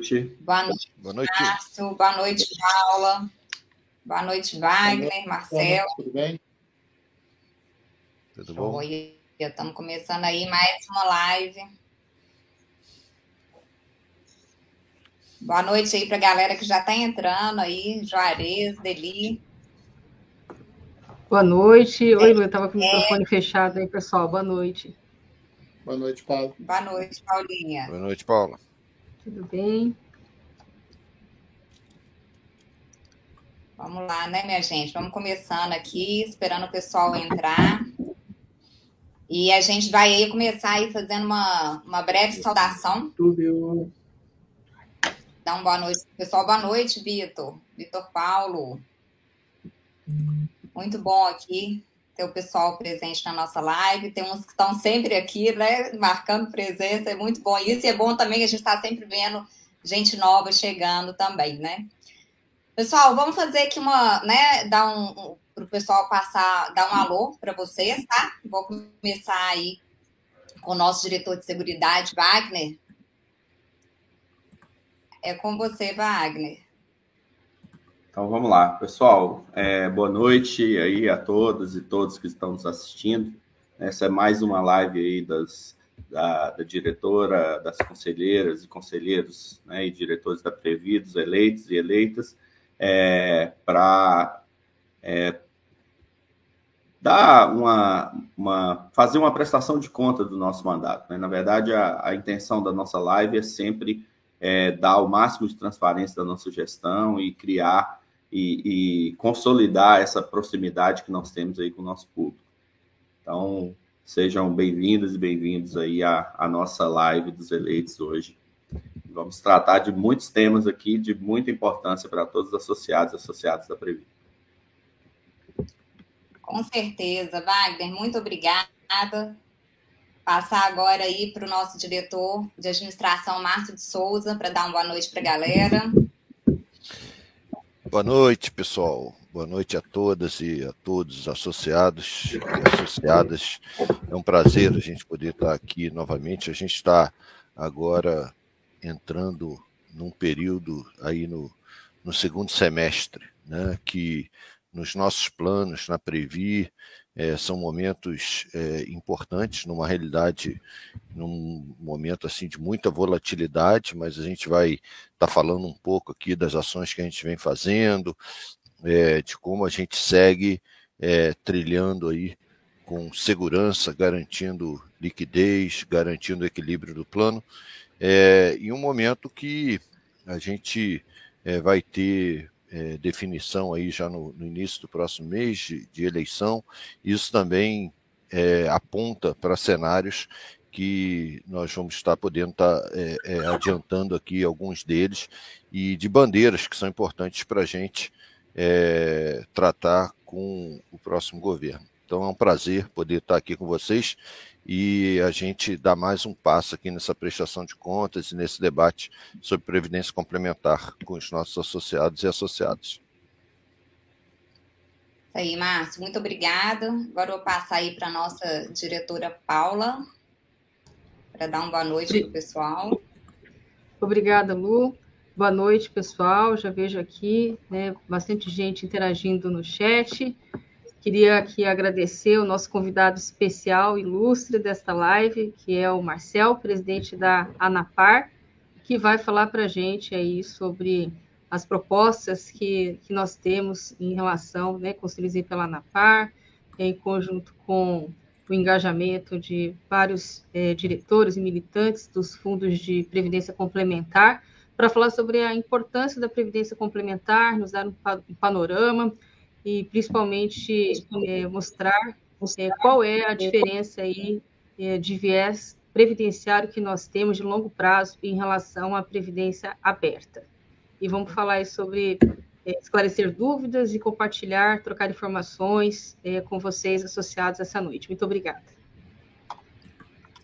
noite. Boa noite, boa noite. Márcio. Boa noite, Paula. Boa noite, Wagner, boa Marcelo. Tudo bem? Tudo bom? Oi, estamos começando aí mais uma live. Boa noite aí para a galera que já está entrando aí, Juarez, Deli. Boa noite. Oi, eu estava com o microfone é. fechado aí, pessoal. Boa noite. Boa noite, Paulo. Boa noite, Paulinha. Boa noite, Paula. Tudo bem? Vamos lá, né, minha gente? Vamos começando aqui, esperando o pessoal entrar. E a gente vai aí começar aí fazendo uma, uma breve saudação. Tudo. Dá uma boa noite, pessoal. Boa noite, Vitor. Vitor Paulo. Muito bom aqui ter o pessoal presente na nossa live. Tem uns que estão sempre aqui, né? Marcando presença. É muito bom isso. E é bom também que a gente está sempre vendo gente nova chegando também, né? Pessoal, vamos fazer aqui uma, né? Dar um, um para o pessoal passar, dar um alô para vocês, tá? Vou começar aí com o nosso diretor de seguridade, Wagner. É com você, Wagner. Então vamos lá, pessoal. É, boa noite aí a todas e todos que estão nos assistindo. Essa é mais uma live aí das, da, da diretora, das conselheiras e conselheiros né, e diretores da Previdos, eleitos e eleitas, é, para é, dar uma, uma, fazer uma prestação de conta do nosso mandato. Né? Na verdade, a, a intenção da nossa live é sempre é, dar o máximo de transparência da nossa gestão e criar e, e, consolidar essa proximidade que nós temos aí com o nosso público. Então, sejam bem-vindas e bem-vindos aí à, à, nossa live dos eleitos hoje. Vamos tratar de muitos temas aqui de muita importância para todos os associados e associados da Previ. Com certeza, Wagner, muito obrigada. Passar agora aí para o nosso diretor de administração, Márcio de Souza, para dar uma boa noite para a galera. Boa noite, pessoal. Boa noite a todas e a todos associados e associadas. É um prazer a gente poder estar aqui novamente. A gente está agora entrando num período aí no, no segundo semestre, né, que nos nossos planos, na Previ, é, são momentos é, importantes numa realidade, num momento assim de muita volatilidade, mas a gente vai estar tá falando um pouco aqui das ações que a gente vem fazendo, é, de como a gente segue é, trilhando aí com segurança, garantindo liquidez, garantindo o equilíbrio do plano, é, em um momento que a gente é, vai ter é, definição aí já no, no, início do próximo mês de, de eleição. Isso também é, aponta para cenários que nós vamos estar podendo estar é, é, adiantando aqui alguns deles e de bandeiras que são importantes para a gente é, tratar com o próximo governo. Então é um prazer poder estar aqui com vocês e a gente dá mais um passo aqui nessa prestação de contas e nesse debate sobre previdência complementar com os nossos associados e associadas. Isso aí, Márcio, muito obrigada. Agora eu vou passar aí para a nossa diretora Paula, para dar uma boa noite para o pessoal. Obrigada, Lu. Boa noite, pessoal. Já vejo aqui né, bastante gente interagindo no chat. Queria aqui agradecer o nosso convidado especial, ilustre desta live, que é o Marcel, presidente da ANAPAR, que vai falar para a gente aí sobre as propostas que, que nós temos em relação, né, construídas pela ANAPAR, em conjunto com o engajamento de vários é, diretores e militantes dos fundos de previdência complementar, para falar sobre a importância da previdência complementar, nos dar um panorama e principalmente é, mostrar é, qual é a diferença aí é, de viés previdenciário que nós temos de longo prazo em relação à previdência aberta. E vamos falar sobre esclarecer dúvidas e compartilhar, trocar informações com vocês associados essa noite. Muito obrigada.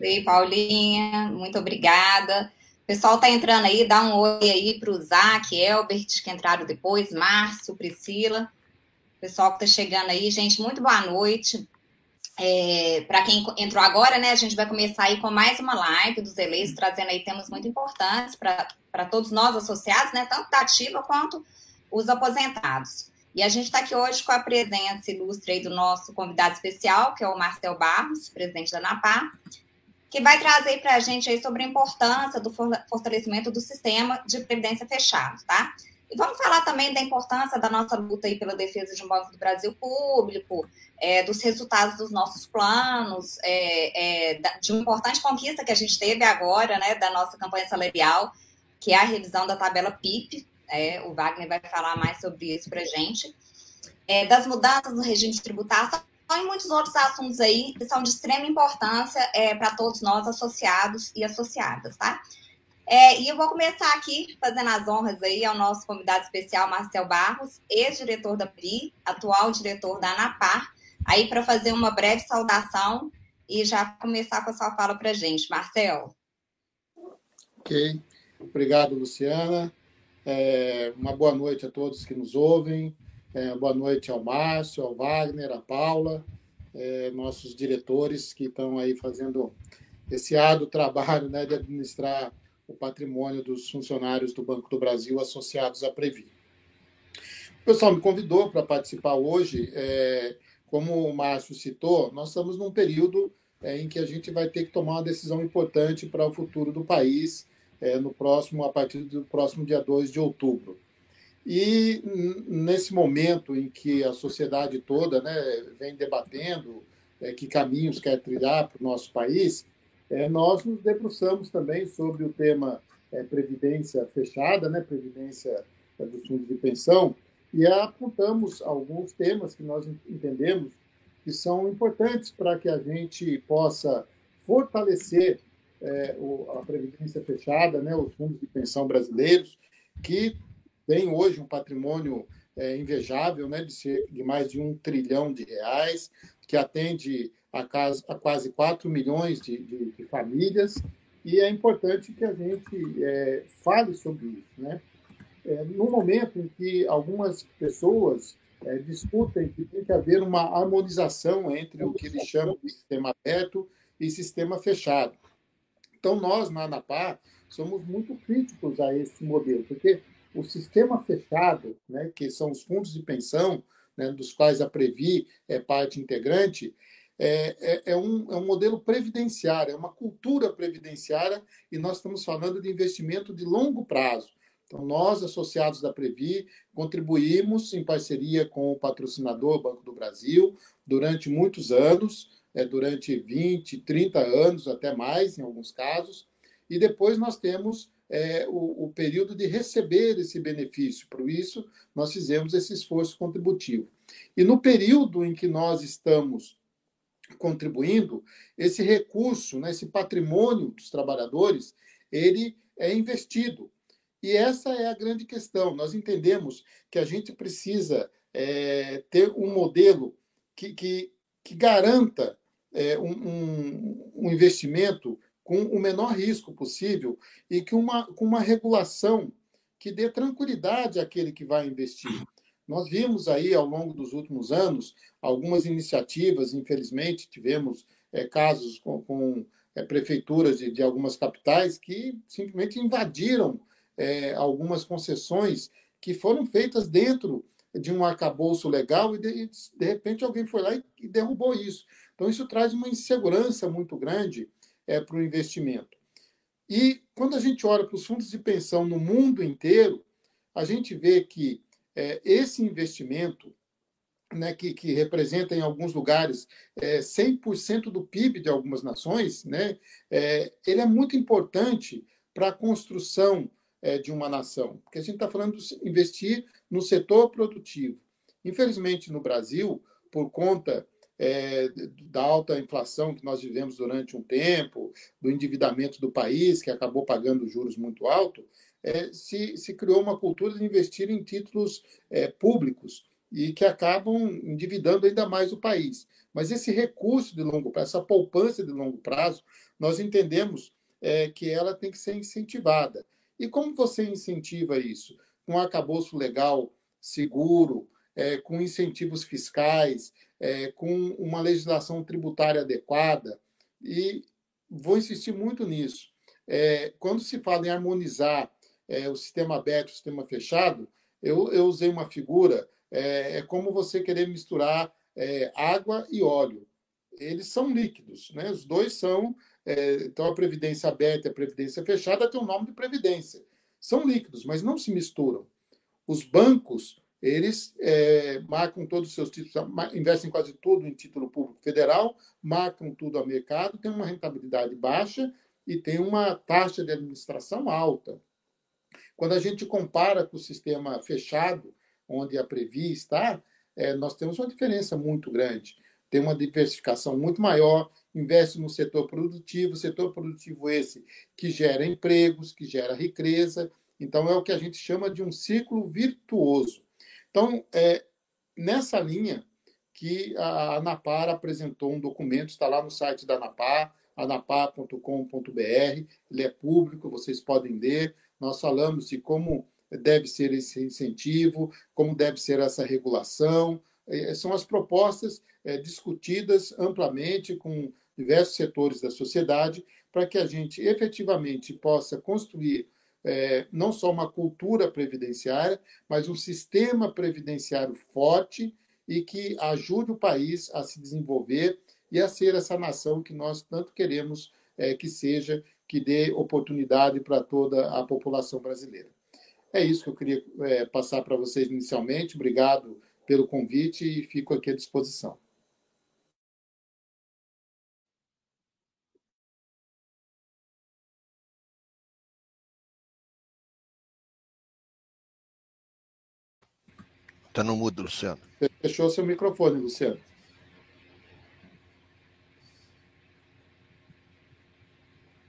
Oi, Paulinha, muito obrigada. O pessoal está entrando aí, dá um oi aí para o Zac, Elbert, que entraram depois, Márcio, Priscila pessoal que está chegando aí, gente, muito boa noite. É, para quem entrou agora, né, a gente vai começar aí com mais uma live dos eleitos, trazendo aí temas muito importantes para todos nós associados, né, tanto da ativa quanto os aposentados. E a gente está aqui hoje com a presença ilustre aí do nosso convidado especial, que é o Marcel Barros, presidente da ANAPA, que vai trazer para a gente aí sobre a importância do fortalecimento do sistema de previdência fechado, tá? E vamos falar também da importância da nossa luta aí pela defesa de um Banco do Brasil público, é, dos resultados dos nossos planos, é, é, de uma importante conquista que a gente teve agora, né, da nossa campanha salarial, que é a revisão da tabela PIP. É, o Wagner vai falar mais sobre isso para a gente. É, das mudanças no regime de tributação e muitos outros assuntos aí que são de extrema importância é, para todos nós associados e associadas, tá? É, e eu vou começar aqui fazendo as honras aí ao nosso convidado especial, Marcel Barros, ex-diretor da PRI, atual diretor da ANAPAR, aí para fazer uma breve saudação e já começar com a sua fala para a gente. Marcel. Ok. Obrigado, Luciana. É, uma boa noite a todos que nos ouvem. É, boa noite ao Márcio, ao Wagner, à Paula, é, nossos diretores que estão aí fazendo esse árduo trabalho né, de administrar o patrimônio dos funcionários do Banco do Brasil associados à Previ. O pessoal me convidou para participar hoje. É, como o Márcio citou, nós estamos num período é, em que a gente vai ter que tomar uma decisão importante para o futuro do país é, no próximo, a partir do próximo dia 2 de outubro. E nesse momento em que a sociedade toda né, vem debatendo é, que caminhos quer trilhar para o nosso país, é, nós nos debruçamos também sobre o tema é, previdência fechada, né, previdência é, dos fundos de pensão, e apontamos alguns temas que nós entendemos que são importantes para que a gente possa fortalecer é, o, a previdência fechada, né, os fundos de pensão brasileiros, que têm hoje um patrimônio é, invejável, né, de, ser, de mais de um trilhão de reais, que atende a, quase 4 milhões de, de, de, famílias, e é importante que a gente é, fale sobre isso. Né? É, no momento em que algumas pessoas é, discutem que tem que haver uma harmonização entre o que eles chamam de sistema aberto e sistema fechado. Então, nós, na ANAPA, somos muito críticos a esse modelo, porque o sistema fechado, né, que são os fundos de pensão, né, dos quais a Previ é parte integrante, é, é, é, um, é um modelo previdenciário, é uma cultura previdenciária, e nós estamos falando de investimento de longo prazo. Então, nós, associados da Previ, contribuímos em parceria com o patrocinador Banco do Brasil durante muitos anos, é, durante 20, 30 anos, até mais, em alguns casos, e depois nós temos é, o, o, período de receber esse benefício. Por isso, nós fizemos esse esforço contributivo. E no período em que nós estamos contribuindo, esse recurso, né, esse patrimônio dos trabalhadores, ele é investido. E essa é a grande questão. Nós entendemos que a gente precisa é, ter um modelo que, que, que garanta é, um, um, um, investimento com o menor risco possível e que uma, com uma regulação que dê tranquilidade àquele que vai investir. Nós vimos aí, ao longo dos últimos anos, algumas iniciativas, infelizmente, tivemos é, casos com, com é, prefeituras de, de, algumas capitais que simplesmente invadiram é, algumas concessões que foram feitas dentro de um arcabouço legal e, de, de repente, alguém foi lá e, e, derrubou isso. Então, isso traz uma insegurança muito grande é, para o investimento. E quando a gente olha para os fundos de pensão no mundo inteiro, a gente vê que é, esse investimento, né, que, que, representa em alguns lugares é, 100% do PIB de algumas nações, né, é, ele é muito importante para a construção é, de uma nação, porque a gente está falando de investir no setor produtivo. Infelizmente, no Brasil, por conta é, da alta inflação que nós vivemos durante um tempo, do endividamento do país, que acabou pagando juros muito altos, é, se, se criou uma cultura de investir em títulos é, públicos e que acabam endividando ainda mais o país. Mas esse recurso de longo prazo, essa poupança de longo prazo, nós entendemos é, que ela tem que ser incentivada. E como você incentiva isso? Com um arcabouço legal seguro, é, com incentivos fiscais, é, com uma legislação tributária adequada, e vou insistir muito nisso. É, quando se fala em harmonizar é, o sistema aberto o sistema fechado, eu, eu usei uma figura, é, é como você querer misturar é, água e óleo. Eles são líquidos, né? os dois são. É, então, a previdência aberta e a previdência fechada tem o nome de previdência. São líquidos, mas não se misturam. Os bancos, eles é, marcam todos os seus títulos, investem quase tudo em título público federal, marcam tudo a mercado, tem uma rentabilidade baixa e tem uma taxa de administração alta. Quando a gente compara com o sistema fechado, onde a Previ está, é, nós temos uma diferença muito grande. Tem uma diversificação muito maior, investe no setor produtivo, setor produtivo esse que gera empregos, que gera riqueza. Então, é o que a gente chama de um ciclo virtuoso. Então, é nessa linha que a Anapar apresentou um documento, está lá no site da Anapar, anapar.com.br, ele é público, vocês podem ler. Nós falamos de como deve ser esse incentivo, como deve ser essa regulação. É, são as propostas é, discutidas amplamente com diversos setores da sociedade para que a gente efetivamente possa construir é, não só uma cultura previdenciária, mas um sistema previdenciário forte e que ajude o país a se desenvolver e a ser essa nação que nós tanto queremos que seja, que dê oportunidade para toda a população brasileira. É isso que eu queria é, passar para vocês inicialmente. Obrigado pelo convite e fico aqui à disposição. Está no mudo, Luciano. Fechou seu microfone, Luciano.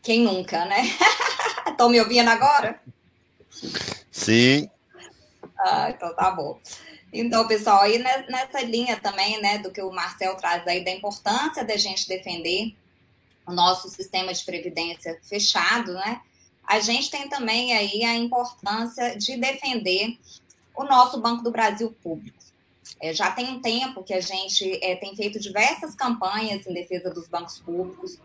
Quem nunca, né? Estão me ouvindo agora? Sim. Ah, então tá bom. Então, pessoal, aí nessa linha também, né, do que o Marcel traz aí, da importância da gente defender o nosso sistema de previdência fechado, né? A gente tem também aí a importância de defender o nosso Banco do Brasil público. É, já tem um tempo que a gente é, tem feito diversas campanhas em defesa dos bancos públicos.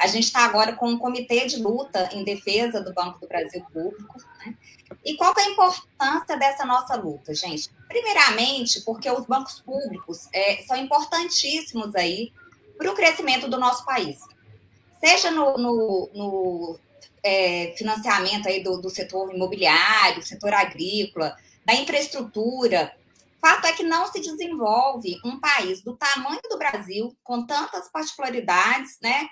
A gente está agora com um comitê de luta em defesa do Banco do Brasil Público. Né? E qual é a importância dessa nossa luta, gente? Primeiramente, porque os bancos públicos é, são importantíssimos aí para o crescimento do nosso país. Seja no, no, no é, financiamento aí do, do setor imobiliário, setor agrícola, da infraestrutura, Fato é que não se desenvolve um país do tamanho do Brasil, com tantas particularidades, né,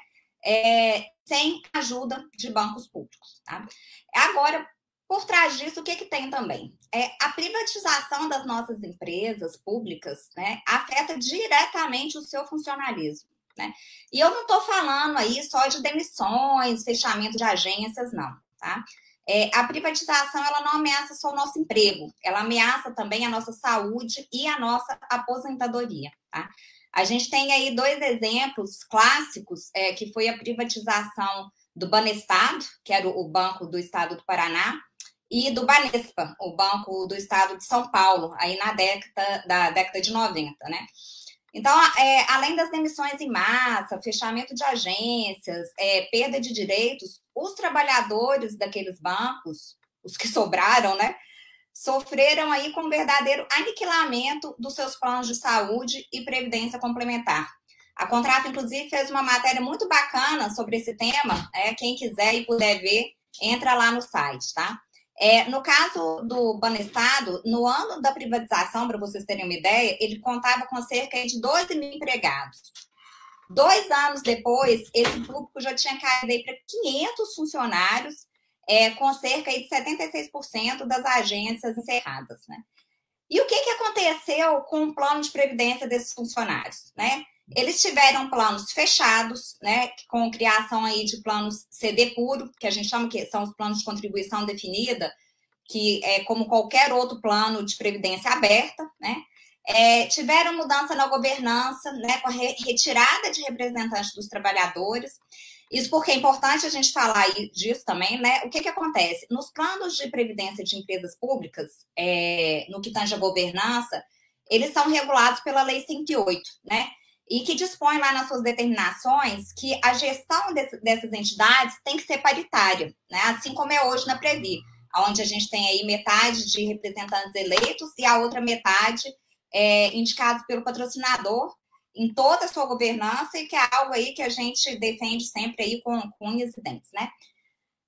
é, sem ajuda de bancos públicos. Tá? Agora, por trás disso, o que, que tem também? É, a privatização das nossas empresas públicas né, afeta diretamente o seu funcionalismo. Né? E eu não estou falando aí só de demissões, fechamento de agências, não. Tá? É, a privatização ela não ameaça só o nosso emprego, ela ameaça também a nossa saúde e a nossa aposentadoria. Tá? A gente tem aí dois exemplos clássicos, é, que foi a privatização do Banestado, que era o Banco do Estado do Paraná, e do Banespa, o Banco do Estado de São Paulo, aí na década, da década de 90, né? Então, é, além das demissões em massa, fechamento de agências, é, perda de direitos, os trabalhadores daqueles bancos, os que sobraram, né, sofreram aí com um verdadeiro aniquilamento dos seus planos de saúde e previdência complementar. A Contrato, inclusive, fez uma matéria muito bacana sobre esse tema. É, quem quiser e puder ver, entra lá no site, tá? É, no caso do Banestado, no ano da privatização, para vocês terem uma ideia, ele contava com cerca de 12 mil empregados. Dois anos depois, esse público já tinha caído para 500 funcionários é, com cerca de 76% das agências encerradas. Né? E o que, que aconteceu com o plano de previdência desses funcionários? Né? Eles tiveram planos fechados, né, com criação aí de planos CD puro, que a gente chama que são os planos de contribuição definida, que é como qualquer outro plano de previdência aberta, né? É, tiveram mudança na governança, né, com a re retirada de representantes dos trabalhadores, isso porque é importante a gente falar disso também, né? O que, que acontece? Nos planos de previdência de empresas públicas, é, no que tange a governança, eles são regulados pela Lei 108, né? E que dispõe lá nas suas determinações que a gestão dessas entidades tem que ser paritária, né? Assim como é hoje na Previ, onde a gente tem aí metade de representantes eleitos e a outra metade é, indicados pelo patrocinador em toda a sua governança e que é algo aí que a gente defende sempre aí com, unhas e dentes, né?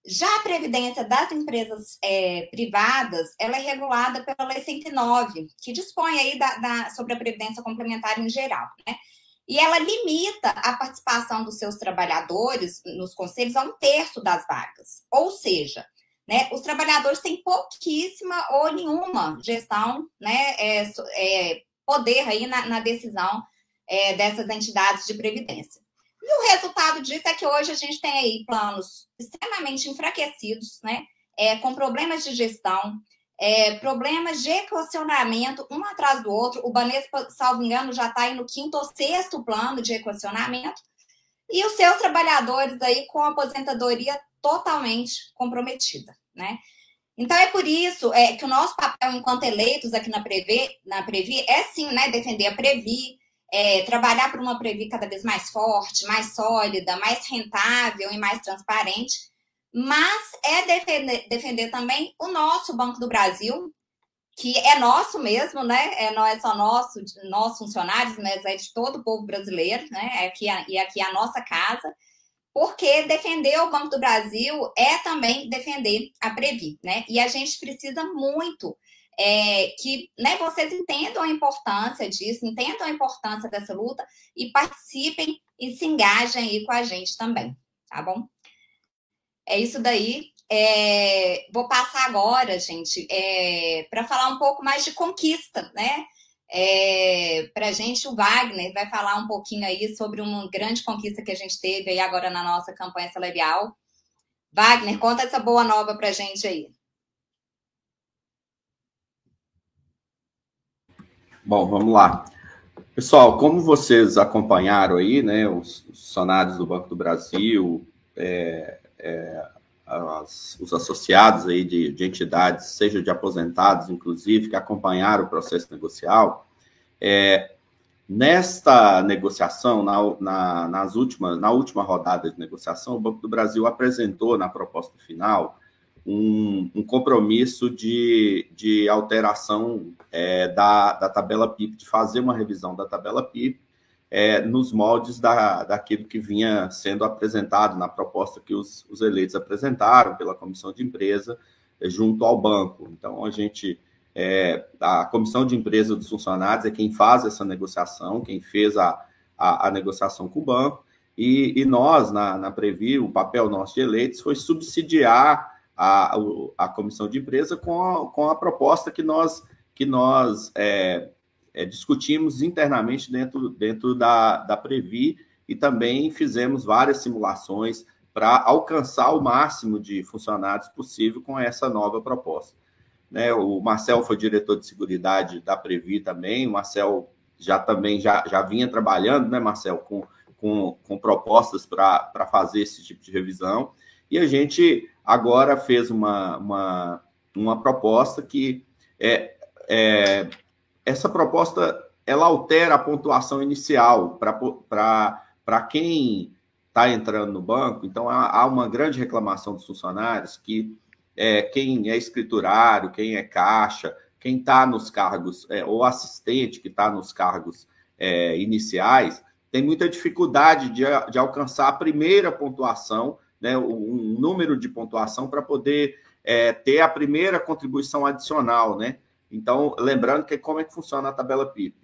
Já a previdência das empresas é, privadas, ela é regulada pela Lei 109, que dispõe aí da, da, sobre a previdência complementar em geral, né? E ela limita a participação dos seus trabalhadores nos conselhos a um terço das vagas. Ou seja, né, os trabalhadores têm pouquíssima ou nenhuma gestão, né, é, é, poder aí na, na decisão é, dessas entidades de previdência. E o resultado disso é que hoje a gente tem aí planos extremamente enfraquecidos, né? É, com problemas de gestão, é, problemas de equacionamento, um atrás do outro. O Banespa, salvo engano, já está aí no quinto ou sexto plano de equacionamento. E os seus trabalhadores aí com aposentadoria totalmente comprometida, né? Então é por isso é, que o nosso papel enquanto eleitos aqui na Previ, na Previ é sim, né, defender a Previ, é, trabalhar por uma Previ cada vez mais forte, mais sólida, mais rentável e mais transparente, mas é defender, defender também o nosso Banco do Brasil, que é nosso mesmo, né? É, não é só nosso, nossos funcionários, mas é de todo o povo brasileiro, né? É aqui, e aqui é a nossa casa, porque defender o Banco do Brasil é também defender a Previ, né? E a gente precisa muito é, que né, vocês entendam a importância disso, entendam a importância dessa luta e participem e se engajem aí com a gente também, tá bom? É isso daí. É, vou passar agora, gente, é, para falar um pouco mais de conquista, né? É, para a gente, o Wagner vai falar um pouquinho aí sobre uma grande conquista que a gente teve aí agora na nossa campanha salarial. Wagner, conta essa boa nova para a gente aí. Bom, vamos lá. Pessoal, como vocês acompanharam aí, né, os funcionários do Banco do Brasil, é, é, as, os associados aí de, de, entidades, seja de aposentados, inclusive, que acompanharam o processo negocial, é, nesta negociação, na, na, nas últimas, na última rodada de negociação, o Banco do Brasil apresentou na proposta final um, um compromisso de, de alteração é, da, da tabela PIB, de fazer uma revisão da tabela PIB é, nos moldes da, daquilo que vinha sendo apresentado na proposta que os, os eleitos apresentaram pela comissão de empresa é, junto ao banco. Então, a gente, é, a comissão de empresa dos funcionários é quem faz essa negociação, quem fez a, a, a negociação com o banco, e, e nós, na, na Previ, o papel nosso de eleitos foi subsidiar a, a comissão de empresa com a, com a proposta que nós, que nós é, é, discutimos internamente dentro, dentro da, da Previ e também fizemos várias simulações para alcançar o máximo de funcionários possível com essa nova proposta. Né, o Marcel foi diretor de seguridade da Previ também, o Marcel já também já, já vinha trabalhando, né, Marcel, com, com, com propostas para fazer esse tipo de revisão, e a gente agora fez uma, uma, uma proposta que é, é, essa proposta ela altera a pontuação inicial para quem está entrando no banco. Então, há, há, uma grande reclamação dos funcionários que é, quem é escriturário, quem é caixa, quem está nos cargos, é, ou assistente que está nos cargos é, iniciais, tem muita dificuldade de, de alcançar a primeira pontuação né, um número de pontuação para poder é, ter a primeira contribuição adicional, né? Então, lembrando que como é que funciona a tabela PIB?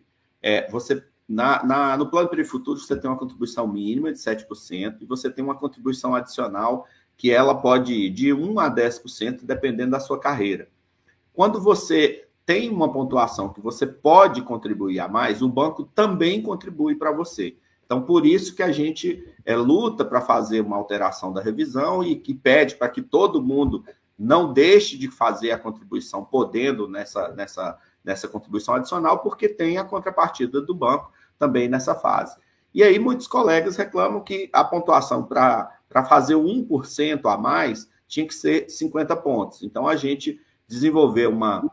É, você, na, na, no plano Futuro, você tem uma contribuição mínima de 7% e você tem uma contribuição adicional que ela pode ir de 1 a 10%, dependendo da sua carreira. Quando você tem uma pontuação que você pode contribuir a mais, o banco também contribui para você. Então, por isso que a gente é, luta para fazer uma alteração da revisão e que pede para que todo mundo não deixe de fazer a contribuição, podendo nessa, nessa, nessa contribuição adicional, porque tem a contrapartida do banco também nessa fase. E aí, muitos colegas reclamam que a pontuação para fazer 1% a mais tinha que ser 50 pontos. Então, a gente desenvolveu uma,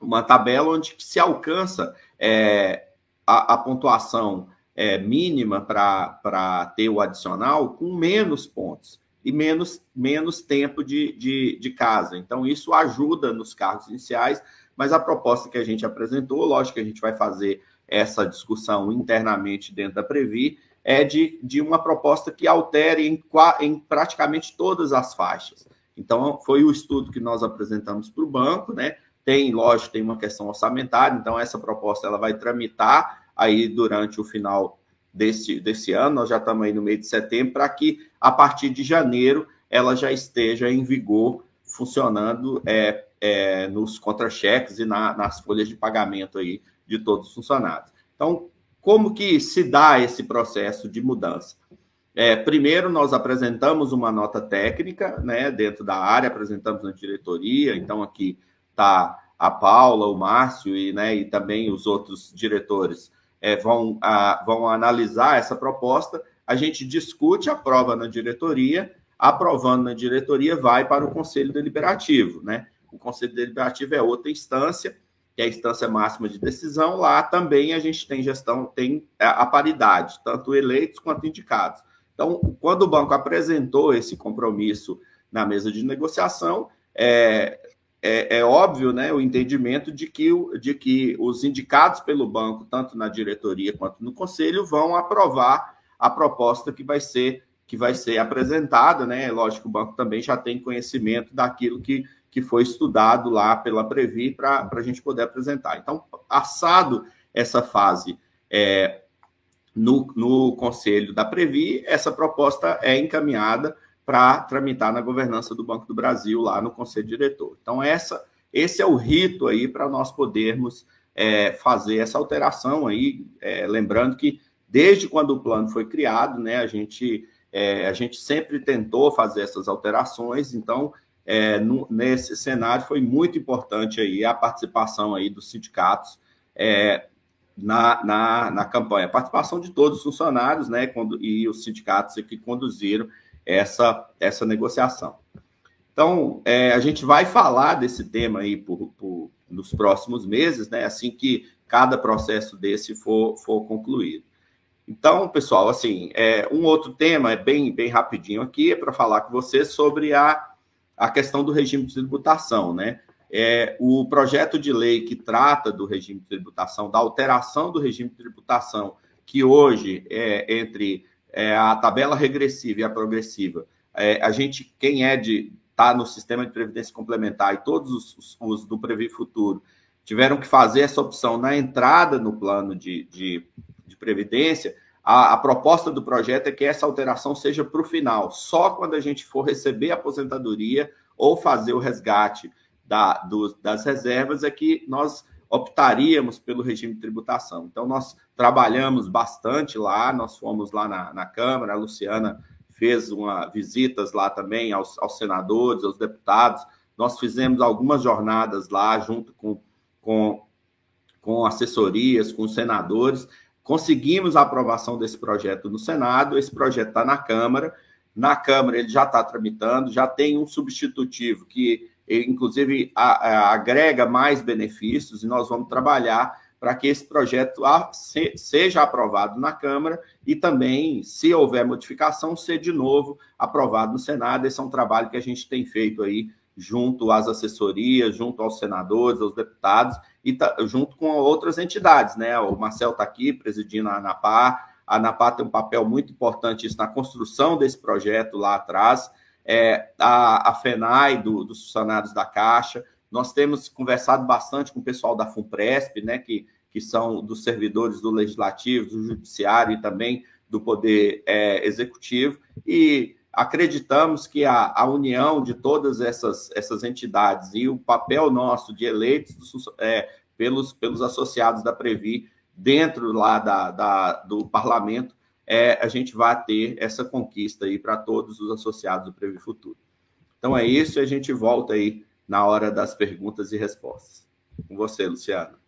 uma tabela onde se alcança é, a, a, pontuação é, mínima para ter o adicional com menos pontos e menos, menos tempo de, de, de casa. Então, isso ajuda nos cargos iniciais, mas a proposta que a gente apresentou, lógico que a gente vai fazer essa discussão internamente dentro da Previ, é de, de uma proposta que altere em, em praticamente todas as faixas. Então, foi o estudo que nós apresentamos para o banco, né? Tem, lógico, tem uma questão orçamentária, então essa proposta ela vai tramitar aí durante o final desse, desse ano, nós já estamos aí no meio de setembro, para que a partir de janeiro ela já esteja em vigor, funcionando é, é, nos contra-cheques e na, nas folhas de pagamento aí de todos os funcionários. Então, como que se dá esse processo de mudança? É, primeiro, nós apresentamos uma nota técnica, né, dentro da área, apresentamos na diretoria, então aqui está a Paula, o Márcio e, né, e também os outros diretores é, vão, a, vão analisar essa proposta, a gente discute, aprova na diretoria, aprovando na diretoria, vai para o Conselho Deliberativo, né? O Conselho Deliberativo é outra instância, que é a instância máxima de decisão, lá também a gente tem gestão, tem a paridade, tanto eleitos quanto indicados. Então, quando o banco apresentou esse compromisso na mesa de negociação, é, é, é, óbvio né, o entendimento de que, de que os indicados pelo banco, tanto na diretoria quanto no conselho, vão aprovar a proposta que vai ser que vai ser apresentada, né? Lógico, o banco também já tem conhecimento daquilo que, que foi estudado lá pela Previ para a gente poder apresentar. Então, passado essa fase é, no, no Conselho da Previ, essa proposta é encaminhada para tramitar na governança do Banco do Brasil, lá no Conselho Diretor. Então, essa, esse é o rito aí para nós podermos é, fazer essa alteração aí, é, lembrando que desde quando o plano foi criado, né, a gente, é, a gente sempre tentou fazer essas alterações, então, é, no, nesse cenário foi muito importante aí a participação aí dos sindicatos é, na, na, na campanha. A participação de todos os funcionários né, quando, e os sindicatos que conduziram essa, essa negociação. Então, é, a gente vai falar desse tema aí por, por, nos próximos meses, né, assim que cada processo desse for, for concluído. Então, pessoal, assim, é, um outro tema, é bem, bem rapidinho aqui, é para falar com vocês sobre a, a questão do regime de tributação, né? é, o projeto de lei que trata do regime de tributação, da alteração do regime de tributação, que hoje é entre é, a tabela regressiva e a progressiva, é, a gente, quem é de está no sistema de previdência complementar e todos os, os, os, do Previ Futuro tiveram que fazer essa opção na entrada no plano de, de, de previdência, a, a, proposta do projeto é que essa alteração seja para o final, só quando a gente for receber a aposentadoria ou fazer o resgate da, do, das reservas é que nós optaríamos pelo regime de tributação. Então, nós trabalhamos bastante lá, nós fomos lá na, na Câmara, a Luciana fez uma, visitas lá também aos, aos senadores, aos deputados, nós fizemos algumas jornadas lá junto com, com, com assessorias, com senadores, conseguimos a aprovação desse projeto no Senado, esse projeto está na Câmara, na Câmara ele já está tramitando, já tem um substitutivo que inclusive a, a, agrega mais benefícios, e nós vamos trabalhar para que esse projeto a, se, seja aprovado na Câmara e também, se houver modificação, ser de novo aprovado no Senado. Esse é um trabalho que a gente tem feito aí junto às assessorias, junto aos senadores, aos deputados e tá, junto com outras entidades, né? O Marcel está aqui presidindo a ANAPA, a ANAPA tem um papel muito importante isso, na construção desse projeto lá atrás é, a, a FENAI, do, dos funcionários da Caixa. Nós temos conversado bastante com o pessoal da FUNPRESP, né, que, que são dos servidores do Legislativo, do Judiciário e também do Poder é, Executivo, e acreditamos que a, a união de todas essas, essas entidades e o papel nosso de eleitos é, pelos, pelos associados da Previ dentro lá da, da, do parlamento é, a gente vai ter essa conquista aí para todos os associados do Previ Futuro. Então é isso, a gente volta aí na hora das perguntas e respostas. Com você, Luciana.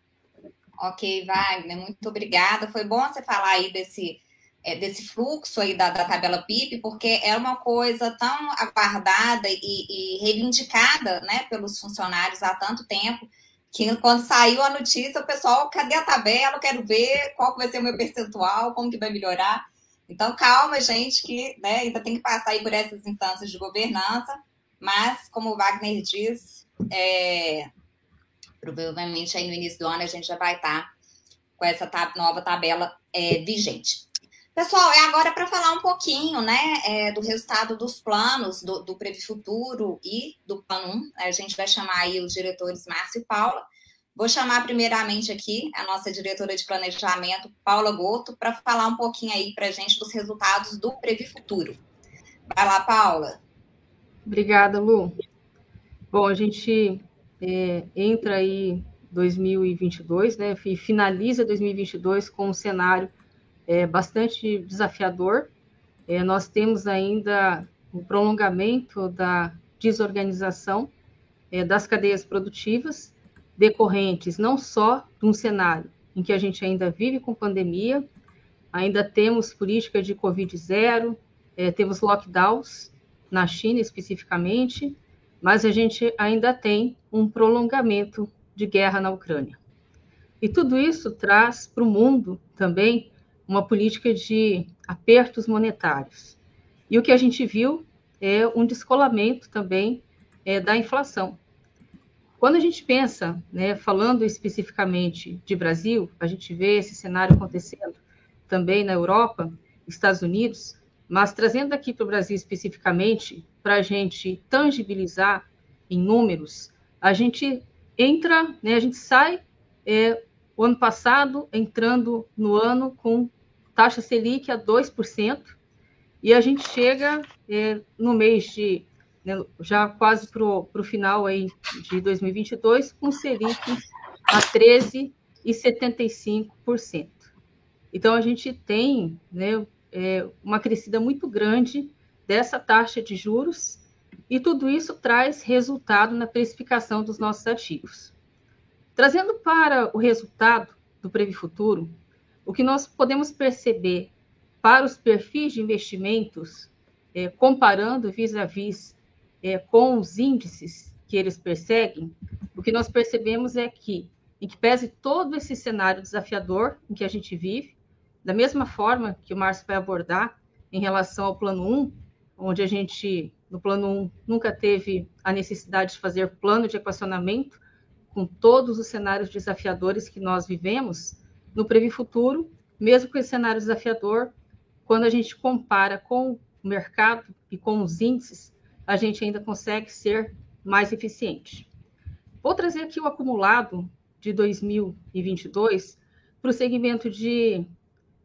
Ok, Wagner, muito obrigada. Foi bom você falar aí desse, é, desse fluxo aí da, da, tabela PIB, porque é uma coisa tão aguardada e, e reivindicada né, pelos funcionários há tanto tempo que quando saiu a notícia, o pessoal, cadê a tabela? Eu quero ver qual vai ser o meu percentual, como que vai melhorar. Então, calma, gente, que né, ainda tem que passar aí por essas instâncias de governança, mas, como o Wagner diz, é, provavelmente aí no início do ano a gente já vai estar com essa tab nova tabela é, vigente. Pessoal, é agora para falar um pouquinho né, é, do resultado dos planos do, do Futuro e do Plano 1. A gente vai chamar aí os diretores Márcio e Paula. Vou chamar primeiramente aqui a nossa diretora de planejamento, Paula Goto, para falar um pouquinho aí para a gente dos resultados do Previ Futuro. Vai lá, Paula. Obrigada, Lu. Bom, a gente é, entra aí 2022, né, e finaliza 2022 com um cenário é, bastante desafiador. É, nós temos ainda o prolongamento da desorganização é, das cadeias produtivas, decorrentes não só de um cenário em que a gente ainda vive com pandemia, ainda temos política de Covid zero, é, temos lockdowns na China especificamente, mas a gente ainda tem um prolongamento de guerra na Ucrânia. E tudo isso traz para o mundo também uma política de apertos monetários. E o que a gente viu é um descolamento também é, da inflação. Quando a gente pensa, né, falando especificamente de Brasil, a gente vê esse cenário acontecendo também na Europa, Estados Unidos, mas trazendo aqui para o Brasil especificamente, para a gente tangibilizar em números, a gente entra, né, a gente sai é, o ano passado entrando no ano com taxa Selic a 2%, e a gente chega é, no mês de, né, já quase para o final aí de 2022, com Selic a 13,75%. Então, a gente tem né, é, uma crescida muito grande dessa taxa de juros, e tudo isso traz resultado na precificação dos nossos ativos. Trazendo para o resultado do Previ Futuro, o que nós podemos perceber para os perfis de investimentos, é, comparando vis-à-vis é, com os índices que eles perseguem, o que nós percebemos é que, em que pese todo esse cenário desafiador em que a gente vive, da mesma forma que o Márcio vai abordar em relação ao plano 1, onde a gente, no plano 1, nunca teve a necessidade de fazer plano de equacionamento, com todos os cenários desafiadores que nós vivemos, no Previ Futuro, mesmo com esse cenário desafiador, quando a gente compara com o mercado e com os índices, a gente ainda consegue ser mais eficiente. Vou trazer aqui o acumulado de 2022 para o segmento de,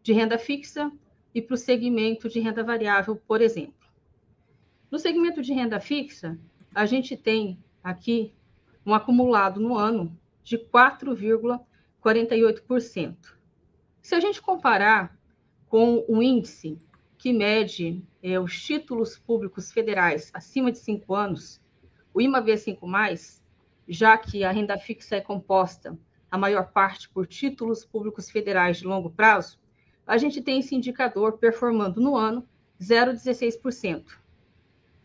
de renda fixa e para o segmento de renda variável, por exemplo. No segmento de renda fixa, a gente tem aqui um acumulado no ano de 4,5%. 48%. Se a gente comparar com o índice que mede é, os títulos públicos federais acima de 5 anos, o IMAV5+, já que a renda fixa é composta a maior parte por títulos públicos federais de longo prazo, a gente tem esse indicador performando no ano 0,16%.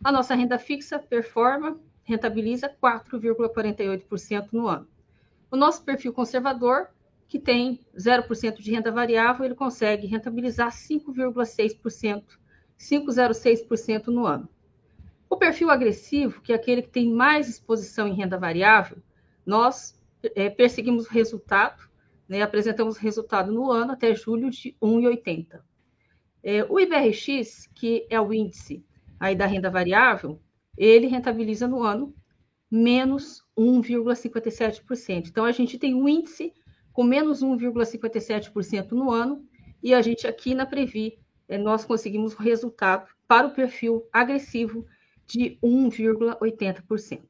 A nossa renda fixa performa, rentabiliza 4,48% no ano. O nosso perfil conservador, que tem 0% de renda variável, ele consegue rentabilizar 5,6%, 5,06% no ano. O perfil agressivo, que é aquele que tem mais exposição em renda variável, nós é, perseguimos o resultado, né, apresentamos o resultado no ano até julho de 1,80. É, o IBRX, que é o índice aí da renda variável, ele rentabiliza no ano menos 1,57%. Então, a gente tem um índice com menos 1,57% no ano, e a gente aqui na Previ, nós conseguimos o resultado para o perfil agressivo de 1,80%.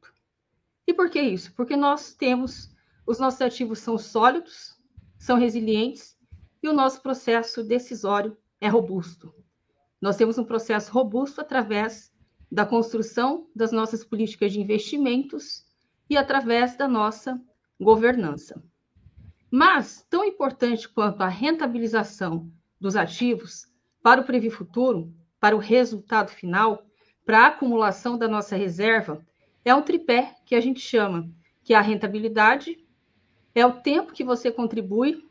E por que isso? Porque nós temos, os nossos ativos são sólidos, são resilientes, e o nosso processo decisório é robusto. Nós temos um processo robusto através da construção das nossas políticas de investimentos e através da nossa governança. Mas, tão importante quanto a rentabilização dos ativos para o Previ Futuro, para o resultado final, para a acumulação da nossa reserva, é um tripé que a gente chama, que é a rentabilidade, é o tempo que você contribui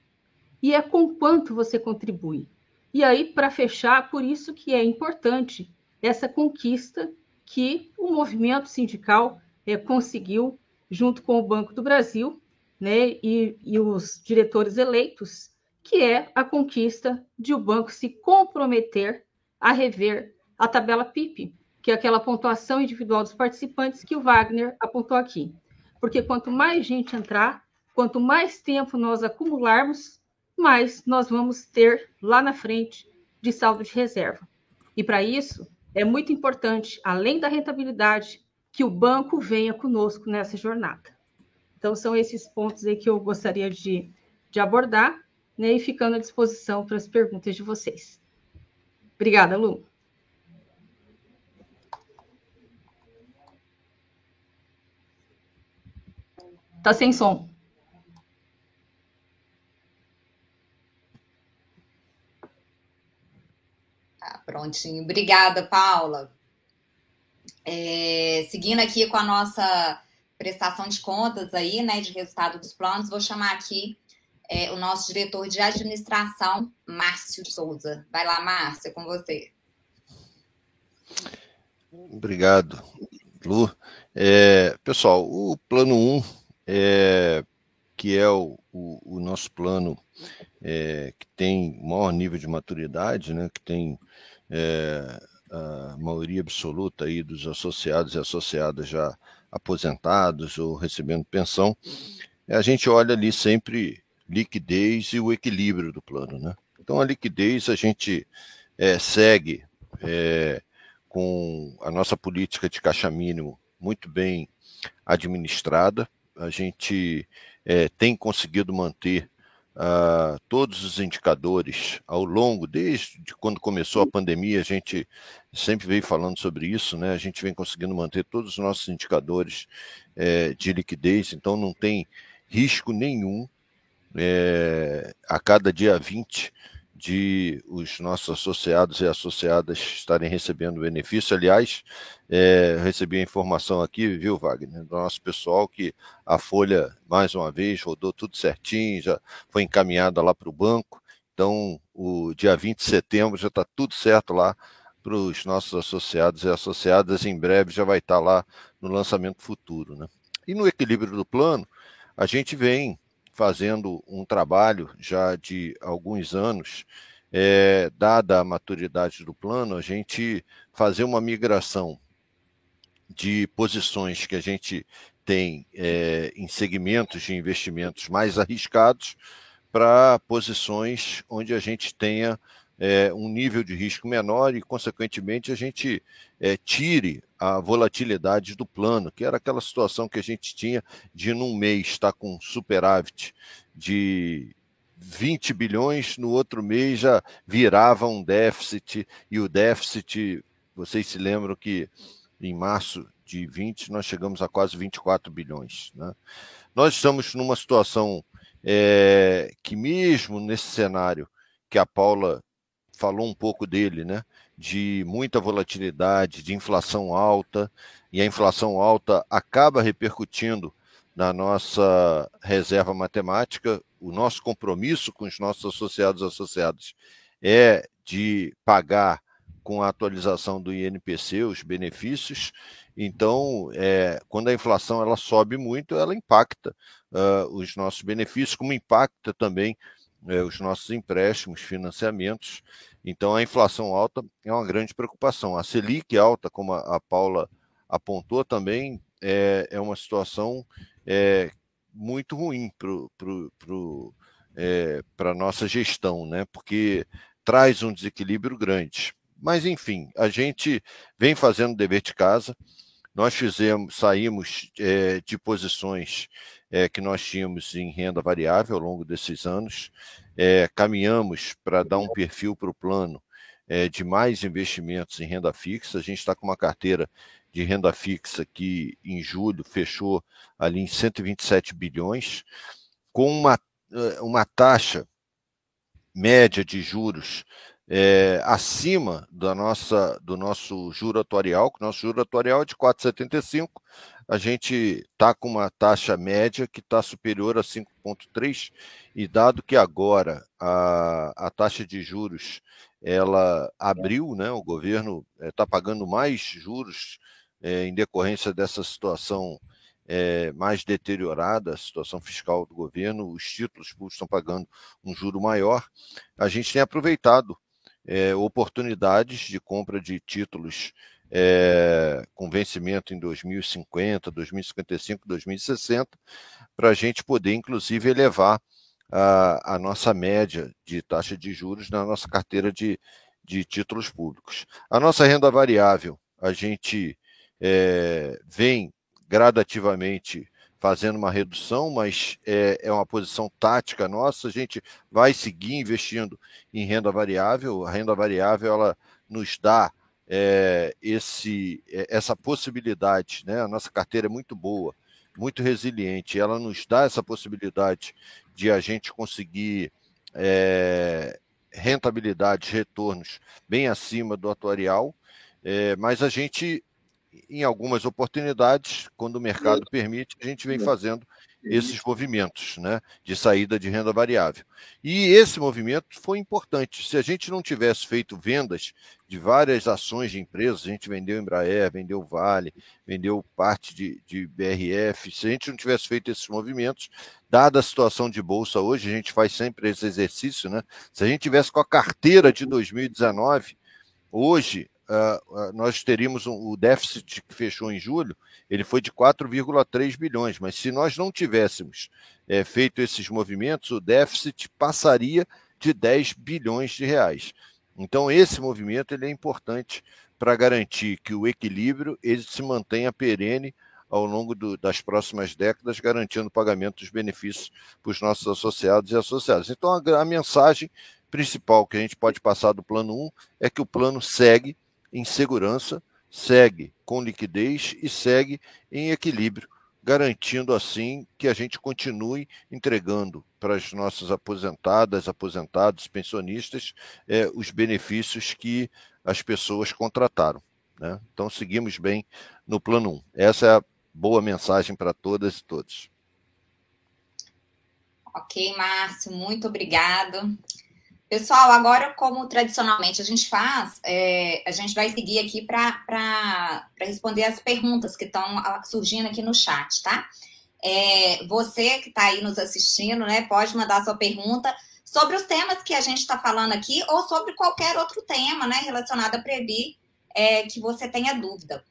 e é com quanto você contribui. E aí, para fechar, por isso que é importante essa conquista que o movimento sindical é, conseguiu junto com o Banco do Brasil né, e, e os diretores eleitos, que é a conquista de o banco se comprometer a rever a tabela PIP, que é aquela pontuação individual dos participantes que o Wagner apontou aqui. Porque quanto mais gente entrar, quanto mais tempo nós acumularmos, mais nós vamos ter lá na frente de saldo de reserva. E para isso, é muito importante, além da rentabilidade, que o banco venha conosco nessa jornada. Então, são esses pontos aí que eu gostaria de, de abordar, né, e ficando à disposição para as perguntas de vocês. Obrigada, Lu. Tá sem som. Tá, prontinho. Obrigada, Paula. É, seguindo aqui com a nossa prestação de contas aí, né, de resultado dos planos, vou chamar aqui é, o nosso diretor de administração, Márcio Souza. Vai lá, Márcio, é com você. Obrigado, Lu. É, pessoal, o plano 1, é, que é o, o, o nosso plano é, que tem maior nível de maturidade, né, que tem é, a maioria absoluta aí dos associados e associadas já aposentados ou recebendo pensão, a gente olha ali sempre liquidez e o equilíbrio do plano. Né? Então, a liquidez a gente é, segue é, com a nossa política de caixa mínimo muito bem administrada, a gente é, tem conseguido manter uh, todos os indicadores ao longo, desde quando começou a pandemia, a gente sempre veio falando sobre isso, né? A gente vem conseguindo manter todos os nossos indicadores é, de liquidez, então não tem risco nenhum é, a cada dia 20 de os nossos associados e associadas estarem recebendo benefício. Aliás, é, recebi a informação aqui, viu, Wagner, do nosso pessoal, que a Folha, mais uma vez, rodou tudo certinho, já foi encaminhada lá para o banco. Então, o dia 20 de setembro já está tudo certo lá para os nossos associados e associadas. Em breve já vai estar tá lá no lançamento futuro. Né? E no equilíbrio do plano, a gente vem fazendo um trabalho já de alguns anos, é, dada a maturidade do plano, a gente fazer uma migração de posições que a gente tem é, em segmentos de investimentos mais arriscados para posições onde a gente tenha é, um nível de risco menor e, consequentemente, a gente é, tire a volatilidade do plano, que era aquela situação que a gente tinha de, num mês, estar com superávit de 20 bilhões, no outro mês já virava um déficit, e o déficit, vocês se lembram que em março de 20 nós chegamos a quase 24 bilhões. Né? Nós estamos numa situação é, que, mesmo nesse cenário que a Paula falou um pouco dele, né? De muita volatilidade, de inflação alta, e a inflação alta acaba repercutindo na nossa reserva matemática. O nosso compromisso com os nossos associados e associadas é de pagar com a atualização do INPC os benefícios. Então, é, quando a inflação ela sobe muito, ela impacta uh, os nossos benefícios, como impacta também uh, os nossos empréstimos, financiamentos. Então, a inflação alta é uma grande preocupação. A Selic alta, como a, Paula apontou também, é, é uma situação é, muito ruim para é, a nossa gestão, né? porque traz um desequilíbrio grande. Mas, enfim, a gente vem fazendo dever de casa. Nós fizemos, saímos é, de posições é, que nós tínhamos em renda variável ao longo desses anos é, caminhamos para dar um perfil para o plano é, de mais investimentos em renda fixa. A gente está com uma carteira de renda fixa que em julho fechou ali em 127 bilhões, com uma, é, uma taxa média de juros é, acima da nossa, do nosso juro atuarial, que o nosso juro atuarial é de 4,75, a gente está com uma taxa média que está superior a 5,3, e dado que agora a, a taxa de juros ela abriu, né, o governo está eh, pagando mais juros é, em decorrência dessa situação é, mais deteriorada, a situação fiscal do governo, os títulos públicos estão pagando um juro maior, a gente tem aproveitado é, oportunidades de compra de títulos é, com vencimento em 2050, 2055, 2060, para a gente poder, inclusive, elevar a, a, nossa média de taxa de juros na nossa carteira de, de títulos públicos. A nossa renda variável, a gente é, vem gradativamente fazendo uma redução, mas é, é, uma posição tática nossa. A gente vai seguir investindo em renda variável. A renda variável ela nos dá é, esse, é, essa possibilidade, né? A nossa carteira é muito boa, muito resiliente, ela nos dá essa possibilidade de a gente conseguir é, rentabilidades, retornos bem acima do atuarial, é, mas a gente, em algumas oportunidades, quando o mercado permite, a gente vem fazendo esses movimentos né, de saída de renda variável. E esse movimento foi importante. Se a gente não tivesse feito vendas de várias ações de empresas, a gente vendeu Embraer, vendeu Vale, vendeu parte de, de BRF, se a gente não tivesse feito esses movimentos, dada a situação de bolsa hoje, a gente faz sempre esse exercício, né? Se a gente tivesse com a carteira de 2019, hoje uh, nós teríamos um, o déficit que fechou em julho, ele foi de 4,3 bilhões, mas se nós não tivéssemos é, feito esses movimentos, o déficit passaria de 10 bilhões de reais. Então esse movimento ele é importante para garantir que o equilíbrio ele se mantenha perene ao longo do, das próximas décadas, garantindo o pagamento dos benefícios para os nossos associados e associadas. Então, a, a, mensagem principal que a gente pode passar do plano 1 é que o plano segue em segurança, segue com liquidez e segue em equilíbrio, garantindo assim que a gente continue entregando para as nossas aposentadas, aposentados, pensionistas, é, os benefícios que as pessoas contrataram. Né? Então, seguimos bem no plano 1. Essa é a boa mensagem para todas e todos. Ok, Márcio, muito obrigado. Pessoal, agora, como tradicionalmente a gente faz, é, a gente vai seguir aqui para responder as perguntas que estão surgindo aqui no chat, tá? É, você que está aí nos assistindo, né, pode mandar sua pergunta sobre os temas que a gente está falando aqui ou sobre qualquer outro tema, né, relacionado a Previ, é, que você tenha dúvida.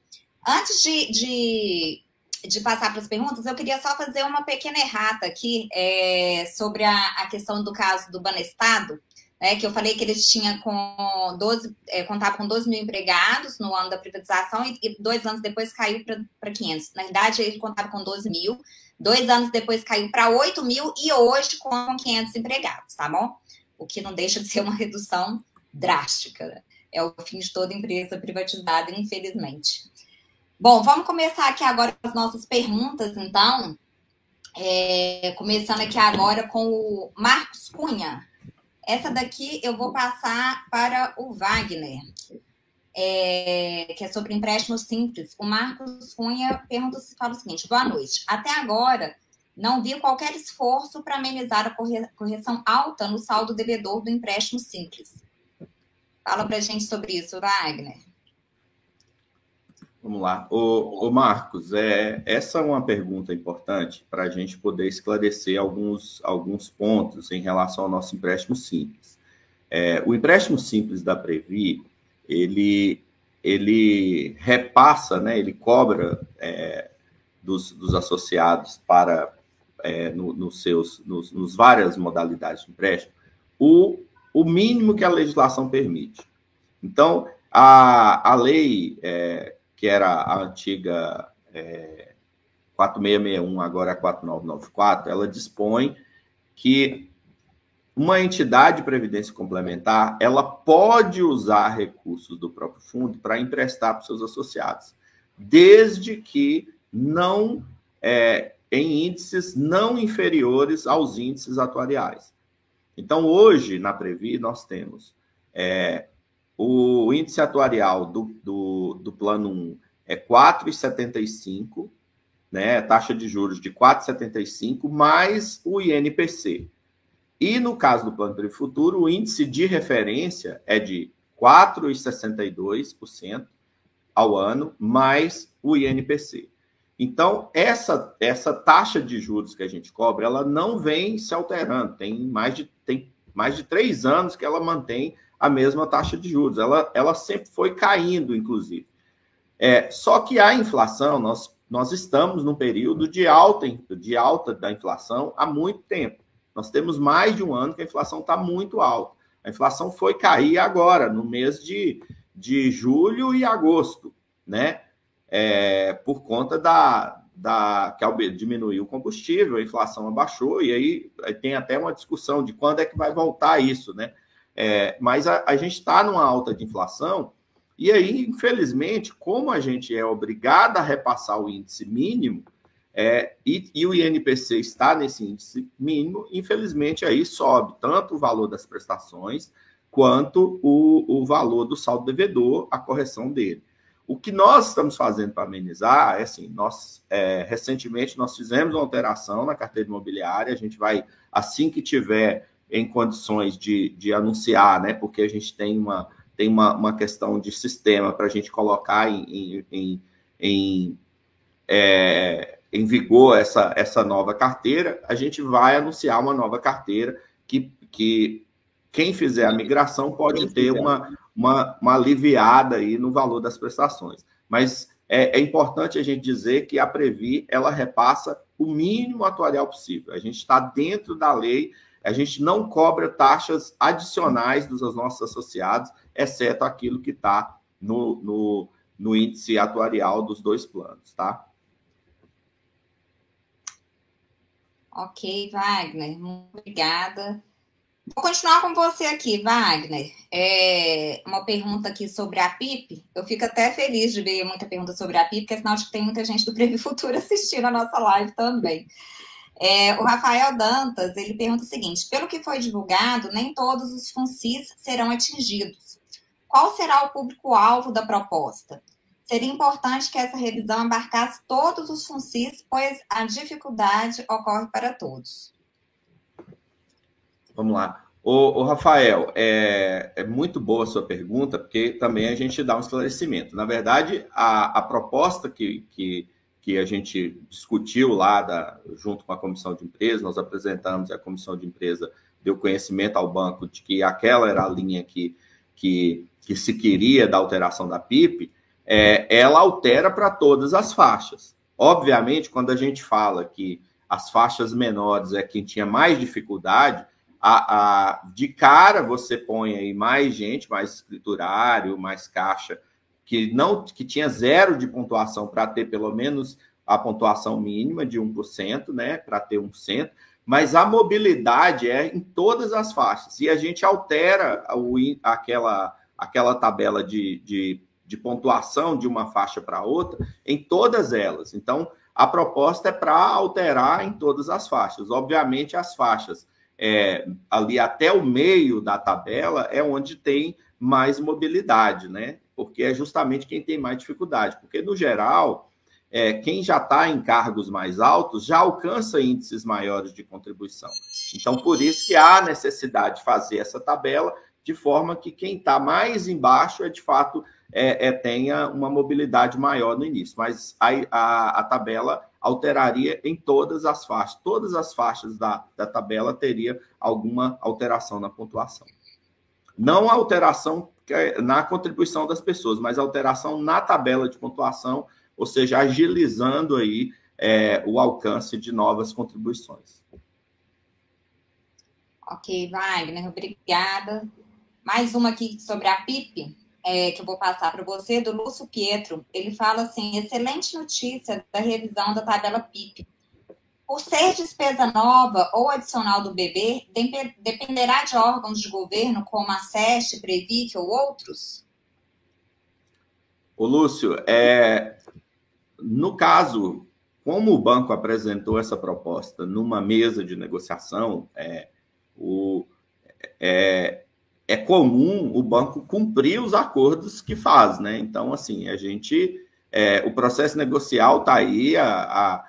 Antes de, de, de passar para as perguntas, eu queria só fazer uma pequena errata aqui é, sobre a, a questão do caso do Banestado né, que eu falei que eles tinham com 12, é, contava com 12 mil empregados no ano da privatização e, e dois anos depois caiu para 500. Na verdade, ele contava com 12 mil, dois anos depois caiu para 8 mil e hoje com 500 empregados, tá bom? O que não deixa de ser uma redução drástica. Né? É o fim de toda empresa privatizada, infelizmente. Bom, vamos começar aqui agora as nossas perguntas, então. É, começando aqui agora com o Marcos Cunha. Essa daqui eu vou passar para o Wagner, é, que é sobre empréstimo simples. O Marcos Cunha pergunta fala o seguinte: boa noite. Até agora, não vi qualquer esforço para amenizar a correção alta no saldo devedor do empréstimo simples. Fala para gente sobre isso, Wagner. Vamos lá. O, o Marcos, é, essa é uma pergunta importante para a gente poder esclarecer alguns, alguns pontos em relação ao nosso empréstimo simples. É, o empréstimo simples da Previ, ele, ele repassa, né, ele cobra é, dos, dos associados para, é, no, nos seus, nos, nos várias modalidades de empréstimo, o, o mínimo que a legislação permite. Então, a, a lei é, que era a antiga é, 4661, agora é 4994, ela dispõe que uma entidade de previdência complementar ela pode usar recursos do próprio fundo para emprestar para os seus associados, desde que não é, em índices não inferiores aos índices atuariais. Então, hoje, na Previ, nós temos é, o índice atuarial do, do, do plano 1 é 4,75 né, taxa de juros de 4,75 mais o INPC. E no caso do Plano Previ Futuro, o índice de referência é de 4,62% ao ano mais o INPC. Então, essa, essa taxa de juros que a gente cobra, ela não vem se alterando. Tem mais de, tem mais de três anos que ela mantém a mesma taxa de juros. Ela, ela sempre foi caindo, inclusive. É, só que a inflação, nós, nós estamos num período de alta, de alta da inflação há muito tempo. Nós temos mais de um ano que a inflação está muito alta. A inflação foi cair agora, no mês de, de julho e agosto, né? É, por conta da, da que diminuiu o combustível, a inflação abaixou, e aí tem até uma discussão de quando é que vai voltar isso, né? É, mas a, a gente está numa alta de inflação, e aí, infelizmente, como a gente é obrigado a repassar o índice mínimo, é, e, e, o INPC está nesse índice mínimo, infelizmente aí sobe tanto o valor das prestações quanto o, o valor do saldo devedor, a correção dele. O que nós estamos fazendo para amenizar é assim, nós é, recentemente nós fizemos uma alteração na carteira imobiliária, a gente vai, assim que tiver em condições de, de anunciar, né? Porque a gente tem uma, tem uma, uma questão de sistema para a gente colocar em, em, em, em é, em vigor essa, essa nova carteira, a gente vai anunciar uma nova carteira que, que quem fizer a migração pode ter uma, uma, uma aliviada aí no valor das prestações. Mas é, é, importante a gente dizer que a Previ ela repassa o mínimo atuarial possível. A gente está dentro da lei, a gente não cobra taxas adicionais dos nossos associados, exceto aquilo que está no, no, no índice atuarial dos dois planos, tá? Ok, Wagner, muito obrigada. Vou continuar com você aqui, Wagner. É uma pergunta aqui sobre a PIP. Eu fico até feliz de ver muita pergunta sobre a PIP, porque é sinal de que tem muita gente do Previ Futuro assistindo a nossa live também. É, o Rafael Dantas, ele pergunta o seguinte, pelo que foi divulgado, nem todos os FUNCIS serão atingidos. Qual será o público-alvo da proposta? seria importante que essa revisão abarcasse todos os funcis, pois a dificuldade ocorre para todos. Vamos lá. O, Rafael, é, é, muito boa a sua pergunta, porque também a gente dá um esclarecimento. Na verdade, a, a proposta que, que, que, a gente discutiu lá, da, junto com a comissão de empresa, nós apresentamos e a comissão de empresa deu conhecimento ao banco de que aquela era a linha que, que, que se queria da alteração da PIP, é, ela altera para todas as faixas. Obviamente, quando a gente fala que as faixas menores é quem tinha mais dificuldade, a, a, de cara você põe aí mais gente, mais escriturário, mais caixa, que não que tinha zero de pontuação para ter pelo menos a pontuação mínima de 1%, né? Para ter 1%, mas a mobilidade é em todas as faixas. E a gente altera o, aquela, aquela tabela de, de de pontuação de uma faixa para outra em todas elas. Então, a proposta é para alterar em todas as faixas. Obviamente, as faixas é, ali até o meio da tabela é onde tem mais mobilidade, né? Porque é justamente quem tem mais dificuldade. Porque, no geral, é, quem já está em cargos mais altos já alcança índices maiores de contribuição. Então, por isso que há necessidade de fazer essa tabela de forma que quem está mais embaixo é, de fato, é, é, tenha uma mobilidade maior no início, mas a, a, a, tabela alteraria em todas as faixas, todas as faixas da, da tabela teria alguma alteração na pontuação. Não alteração na contribuição das pessoas, mas alteração na tabela de pontuação, ou seja, agilizando aí é, o alcance de novas contribuições. Ok, Wagner, obrigada. Mais uma aqui sobre a PIP é, que eu vou passar para você, do Lúcio Pietro. Ele fala assim: excelente notícia da revisão da tabela PIP. Por ser despesa nova ou adicional do bebê, dependerá de órgãos de governo como a SEST, Previc ou outros? O Lúcio, é, no caso, como o banco apresentou essa proposta numa mesa de negociação, é, o, é, é comum o banco cumprir os acordos que faz, né? Então, assim, a gente é, o processo negocial está aí há,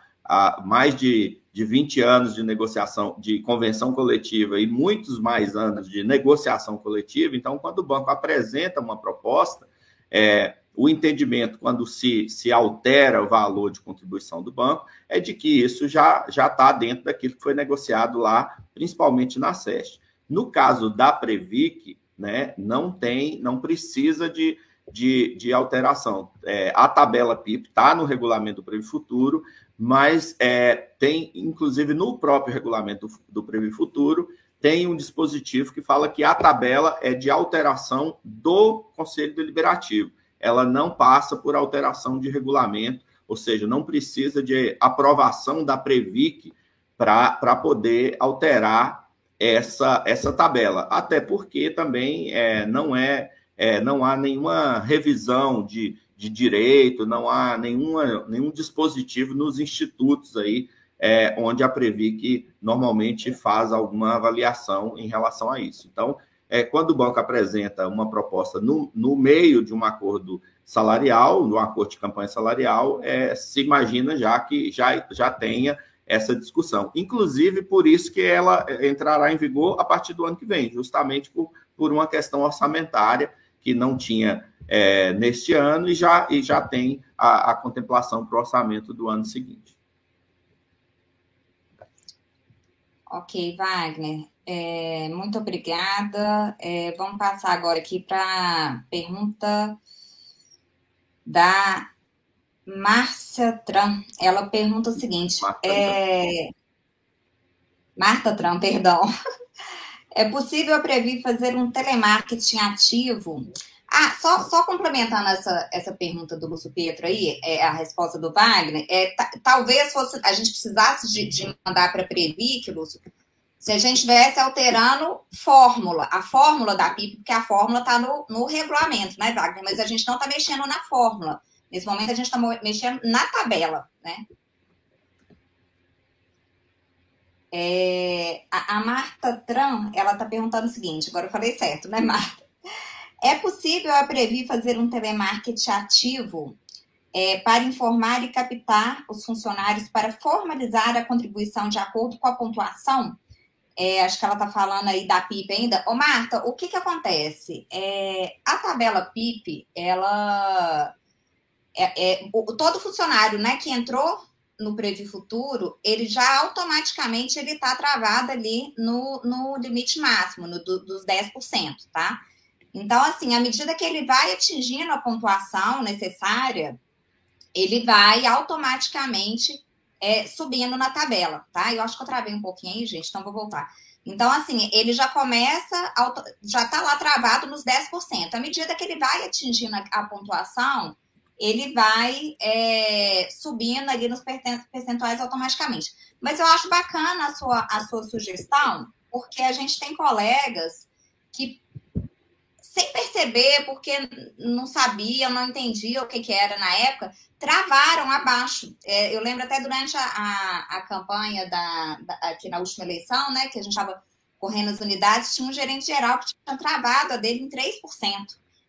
mais de, de 20 anos de negociação, de convenção coletiva e muitos mais anos de negociação coletiva. Então, quando o banco apresenta uma proposta, é, o entendimento, quando se, se altera o valor de contribuição do banco, é de que isso já está dentro daquilo que foi negociado lá, principalmente na SEST. No caso da Previc, né, não tem, não precisa de, de, de alteração. É, a tabela PIP está no regulamento do Previ Futuro, mas é, tem, inclusive, no próprio regulamento do, do Previ Futuro, tem um dispositivo que fala que a tabela é de alteração do Conselho Deliberativo. Ela não passa por alteração de regulamento, ou seja, não precisa de aprovação da Previc para poder alterar essa, essa tabela. Até porque também é, não é é, não há nenhuma revisão de, de direito, não há nenhuma, nenhum dispositivo nos institutos aí, é, onde a Previc normalmente faz alguma avaliação em relação a isso. Então, é, quando o banco apresenta uma proposta no, no meio de um acordo salarial, no acordo de campanha salarial, é, se imagina já que já, já tenha essa discussão. Inclusive, por isso que ela entrará em vigor a partir do ano que vem, justamente por, por uma questão orçamentária que não tinha é, neste ano e já, e já tem a, a contemplação para o orçamento do ano seguinte. Ok, Wagner. É, muito obrigada. É, vamos passar agora aqui para a pergunta da Márcia Tran. Ela pergunta o seguinte: Marta, é... Marta Tran, perdão. É possível a Previ fazer um telemarketing ativo? Ah, só, só complementando essa, essa pergunta do Lúcio Pietro aí, é, a resposta do Wagner, é, talvez fosse, a gente precisasse de, de mandar para Previ, que, Lúcio, se a gente estivesse alterando fórmula, a fórmula da PIP, porque a fórmula está no, no regulamento, né, Wagner? Mas a gente não está mexendo na fórmula. Nesse momento, a gente está mexendo na tabela, né? É, a, a, Marta Tran, ela está perguntando o seguinte, agora eu falei certo, né, Marta? É possível a Previ fazer um telemarketing ativo é, para informar e captar os funcionários para formalizar a contribuição de acordo com a pontuação? É, acho que ela está falando aí da PIP ainda. Ô, Marta, o que, que acontece? É, a tabela PIP, ela. É, é, o, todo funcionário né, que entrou no Previ Futuro, ele já automaticamente ele está travado ali no, no limite máximo, no, do, dos 10%, tá? Então, assim, à medida que ele vai atingindo a pontuação necessária, ele vai automaticamente é, subindo na tabela, tá? Eu acho que eu travei um pouquinho aí, gente, então vou voltar. Então, assim, ele já começa, já está lá travado nos 10%. À medida que ele vai atingindo a, pontuação, ele vai é, subindo ali nos percentuais automaticamente. Mas eu acho bacana a sua, a sua sugestão, porque a gente tem colegas que, sem perceber, porque não sabiam, não entendiam o que, que era na época, travaram abaixo. É, eu lembro até durante a, a, a campanha da, da, aqui na última eleição, né, que a gente estava correndo as unidades, tinha um gerente geral que tinha travado a dele em 3%.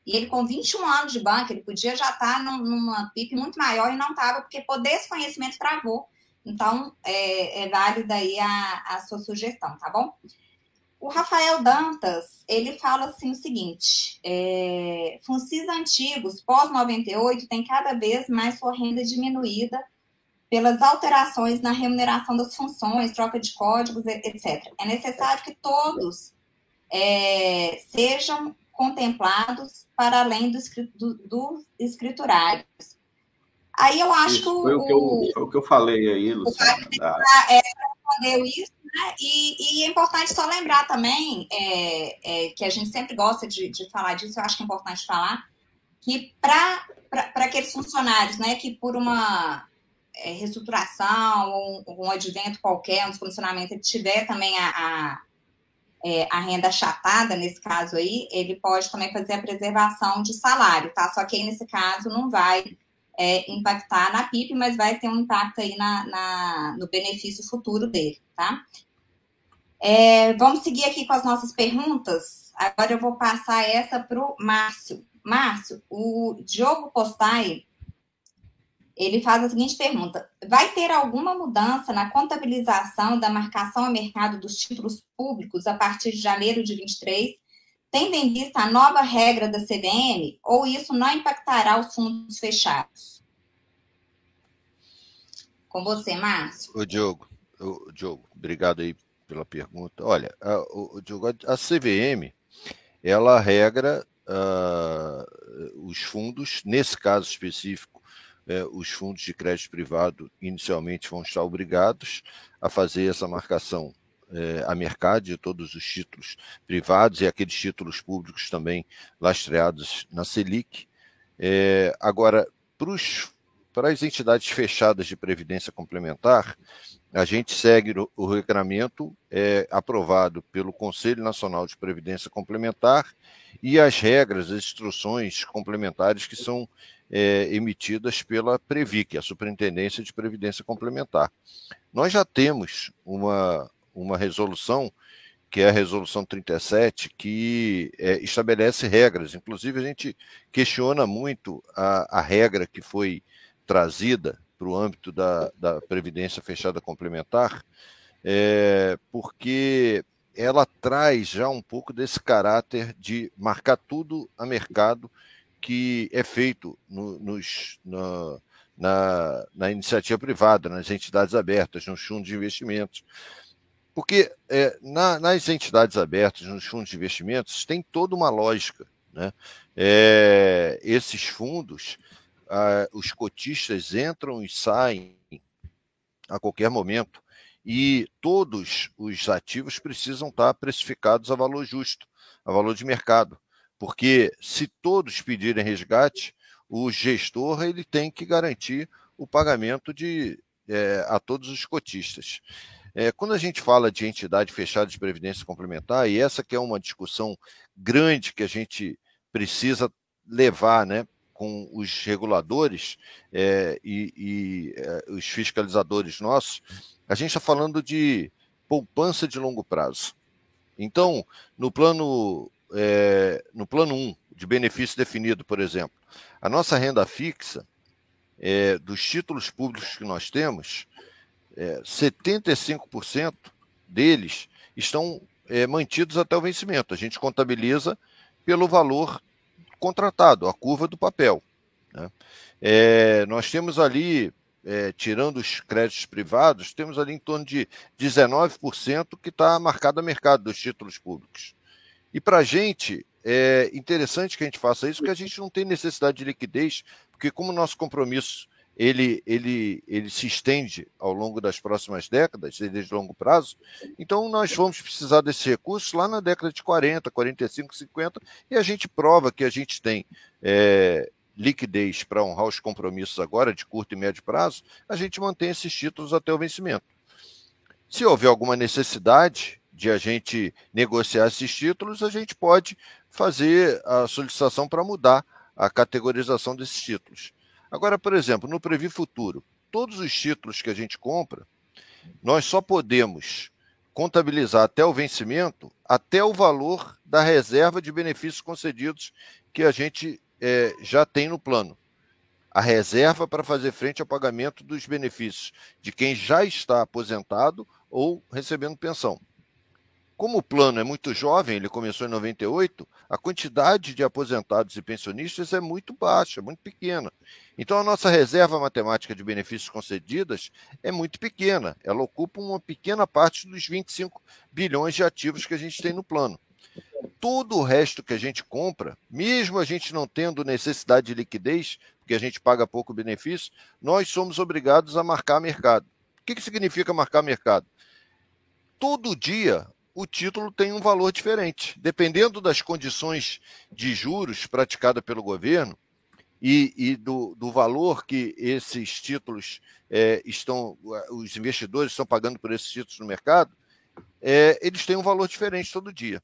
E ele, com 21 anos de banco, ele podia já estar tá numa PIP muito maior e não estava, porque por desconhecimento travou. Então, é, é válida aí a, a sua sugestão, tá bom? O Rafael Dantas, ele fala assim o seguinte, é, funcis antigos, pós-98, tem cada vez mais sua renda diminuída pelas alterações na remuneração das funções, troca de códigos, etc. É necessário que todos é, sejam contemplados para além dos do, do escriturários. Aí eu acho isso, que, foi o, que eu, foi o que eu falei aí, Luciano. É, respondeu isso, né? E, e, é importante só lembrar também, é, é, que a gente sempre gosta de, de falar disso, eu acho que é importante falar, que para aqueles funcionários né, que por uma é, reestruturação ou um, um advento qualquer, um descondicionamento, ele tiver também a, a é, a renda achatada, nesse caso aí, ele pode também fazer a preservação de salário, tá? Só que aí, nesse caso, não vai é, impactar na PIB, mas vai ter um impacto aí na, na no benefício futuro dele, tá? É, vamos seguir aqui com as nossas perguntas. Agora eu vou passar essa para o Márcio. Márcio, o Diogo Postai, ele faz a seguinte pergunta: vai ter alguma mudança na contabilização da marcação a mercado dos títulos públicos a partir de janeiro de 23, tendo em vista a nova regra da CVM, ou isso não impactará os fundos fechados? Com você, Márcio. O Diogo, o Diogo, obrigado aí pela pergunta. Olha, a, o, Diogo, a CVM, ela regra uh, os fundos, nesse caso específico, é, os fundos de crédito privado inicialmente vão estar obrigados a fazer essa marcação é, a mercado de todos os títulos privados e aqueles títulos públicos também lastreados na Selic. É, agora, para as entidades fechadas de previdência complementar, a gente segue o, o regramento é, aprovado pelo Conselho Nacional de Previdência Complementar e as regras, as instruções complementares que são é, emitidas pela Previc, a Superintendência de Previdência Complementar. Nós já temos uma, uma resolução, que é a Resolução 37, que é, estabelece regras. Inclusive, a gente questiona muito a, a regra que foi trazida para o âmbito da, da Previdência Fechada Complementar, é, porque ela traz já um pouco desse caráter de marcar tudo a mercado que é feito no, nos, na, na, na, iniciativa privada, nas entidades abertas, nos fundos de investimentos. Porque é, na, nas entidades abertas, nos fundos de investimentos, tem toda uma lógica. Né? É, esses fundos, ah, os cotistas entram e saem a qualquer momento e todos os ativos precisam estar precificados a valor justo, a valor de mercado. Porque se todos pedirem resgate, o gestor ele tem que garantir o pagamento de, é, a todos os cotistas. É, quando a gente fala de entidade fechada de previdência complementar, e essa que é uma discussão grande que a gente precisa levar né, com os reguladores é, e, e é, os fiscalizadores nossos, a gente está falando de poupança de longo prazo. Então, no plano é, no plano 1, de benefício definido, por exemplo, a nossa renda fixa, é, dos títulos públicos que nós temos, é, 75% deles estão é, mantidos até o vencimento. A gente contabiliza pelo valor contratado, a curva do papel. Né? É, nós temos ali, é, tirando os créditos privados, temos ali em torno de 19% que está marcado a mercado dos títulos públicos. E para a gente, é interessante que a gente faça isso, porque a gente não tem necessidade de liquidez, porque como o nosso compromisso ele, ele, ele se estende ao longo das próximas décadas, é de longo prazo, então nós vamos precisar desses recursos lá na década de 40, 45, 50, e a gente prova que a gente tem é, liquidez para honrar os compromissos agora de curto e médio prazo, a gente mantém esses títulos até o vencimento. Se houver alguma necessidade, de a gente negociar esses títulos, a gente pode fazer a solicitação para mudar a categorização desses títulos. Agora, por exemplo, no Previ Futuro, todos os títulos que a gente compra, nós só podemos contabilizar até o vencimento até o valor da reserva de benefícios concedidos que a gente é, já tem no plano. A reserva para fazer frente ao pagamento dos benefícios de quem já está aposentado ou recebendo pensão. Como o plano é muito jovem, ele começou em 98, a quantidade de aposentados e pensionistas é muito baixa, muito pequena. Então, a nossa reserva matemática de benefícios concedidas é muito pequena. Ela ocupa uma pequena parte dos 25 bilhões de ativos que a gente tem no plano. Todo o resto que a gente compra, mesmo a gente não tendo necessidade de liquidez, porque a gente paga pouco benefício, nós somos obrigados a marcar mercado. O que, que significa marcar mercado? Todo dia o título tem um valor diferente. Dependendo das condições de juros praticada pelo governo e, e do, do, valor que esses títulos é, estão, os investidores estão pagando por esses títulos no mercado, é, eles têm um valor diferente todo dia.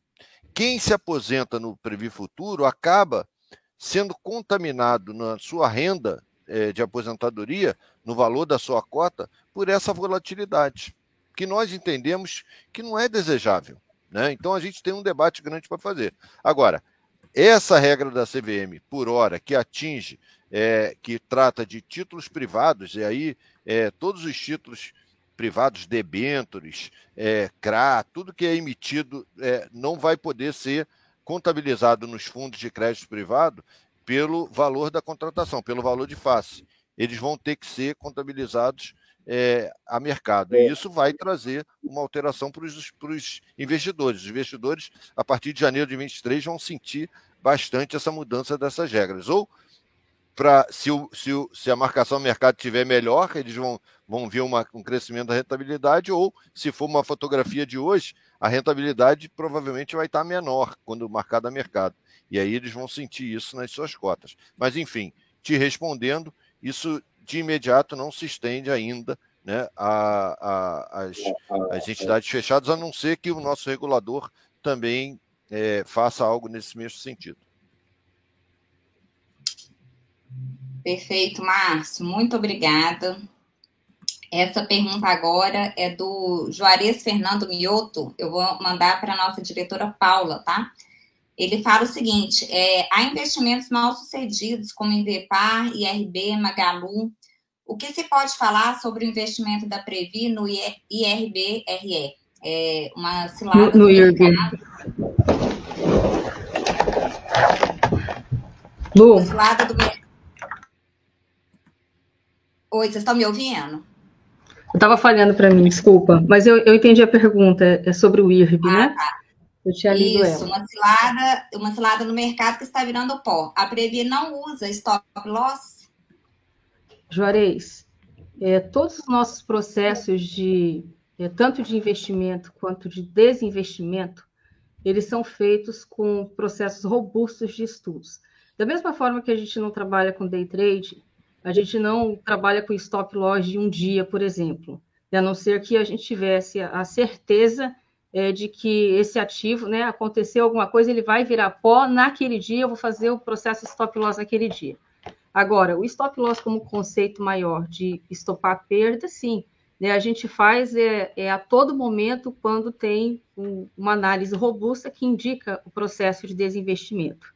Quem se aposenta no Previ Futuro acaba sendo contaminado na sua renda é, de aposentadoria, no valor da sua cota, por essa volatilidade que nós entendemos que não é desejável. Né? Então a gente tem um debate grande para fazer. Agora, essa regra da CVM por hora, que atinge é, que trata de títulos privados, e aí é, todos os títulos privados, debêntures, é, CRA, tudo que é emitido é, não vai poder ser contabilizado nos fundos de crédito privado pelo valor da contratação, pelo valor de face. Eles vão ter que ser contabilizados é, a mercado. E isso vai trazer uma alteração para os investidores. Os investidores, a partir de janeiro de 2023, vão sentir bastante essa mudança dessas regras. Ou para se, o, se, o, se a marcação do mercado estiver melhor, eles vão, vão ver uma, um crescimento da rentabilidade, ou se for uma fotografia de hoje, a rentabilidade provavelmente vai estar menor quando marcada a mercado. E aí eles vão sentir isso nas suas cotas. Mas, enfim, te respondendo, isso de imediato não se estende ainda né, a, a, as, as entidades fechadas, a não ser que o nosso regulador também é, faça algo nesse mesmo sentido. Perfeito, Márcio. Muito obrigada. Essa pergunta agora é do Juarez Fernando Mioto. Eu vou mandar para a nossa diretora Paula, tá? Ele fala o seguinte: é, há investimentos mal sucedidos, como Invepar, IRB, Magalu. O que se pode falar sobre o investimento da Previ no IRB-RE? É uma cilada no, no IRB. Lu. Cilada do Oi, vocês estão me ouvindo? Eu estava falhando para mim, desculpa, mas eu, eu entendi a pergunta, é sobre o IRB, ah, né? Tá. Eu tinha lido Isso, ela. Uma cilada, uma cilada no mercado que está virando pó. A Previ não usa stop loss? Juarez, é, todos os nossos processos de é, tanto de investimento quanto de desinvestimento, eles são feitos com processos robustos de estudos. Da mesma forma que a gente não trabalha com day trade, a gente não trabalha com stop loss de um dia, por exemplo, a não ser que a gente tivesse a certeza é, de que esse ativo, né, aconteceu alguma coisa, ele vai virar pó naquele dia, eu vou fazer o processo stop loss naquele dia. Agora, o stop loss como conceito maior de estopar perda, sim, né, a gente faz é, é, a todo momento quando tem um, uma análise robusta que indica o processo de desinvestimento.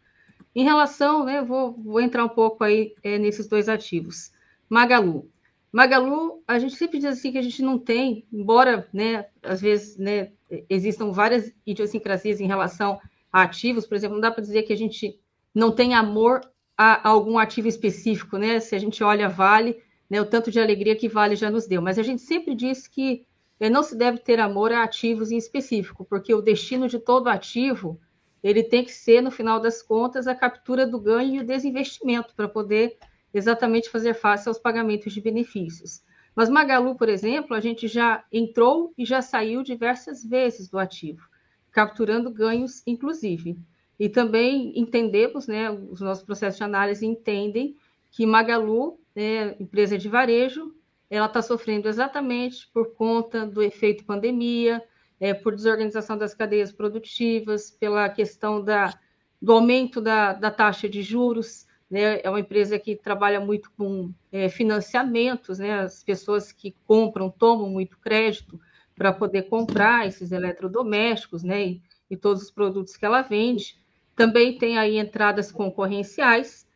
Em relação, né, vou, vou entrar um pouco aí é, nesses dois ativos. Magalu. Magalu, a gente sempre diz assim que a gente não tem, embora, né, às vezes, né, existam várias idiosincrasias em relação a ativos, por exemplo, não dá para dizer que a gente não tem amor a, a, algum ativo específico, né? Se a gente olha Vale, né, o tanto de alegria que Vale já nos deu, mas a gente sempre diz que é, não se deve ter amor a ativos em específico, porque o destino de todo ativo ele tem que ser, no final das contas, a captura do ganho e o desinvestimento para poder exatamente fazer face aos pagamentos de benefícios. Mas Magalu, por exemplo, a gente já entrou e já saiu diversas vezes do ativo, capturando ganhos, inclusive. E também entendemos, né, os nossos processos de análise entendem que Magalu, né, empresa de varejo, ela está sofrendo exatamente por conta do efeito pandemia, é, por desorganização das cadeias produtivas, pela questão da, do aumento da, da taxa de juros, né? É uma empresa que trabalha muito com é, financiamentos, né? As pessoas que compram tomam muito crédito para poder comprar esses eletrodomésticos, né? E, e, todos os produtos que ela vende. Também tem aí entradas concorrenciais.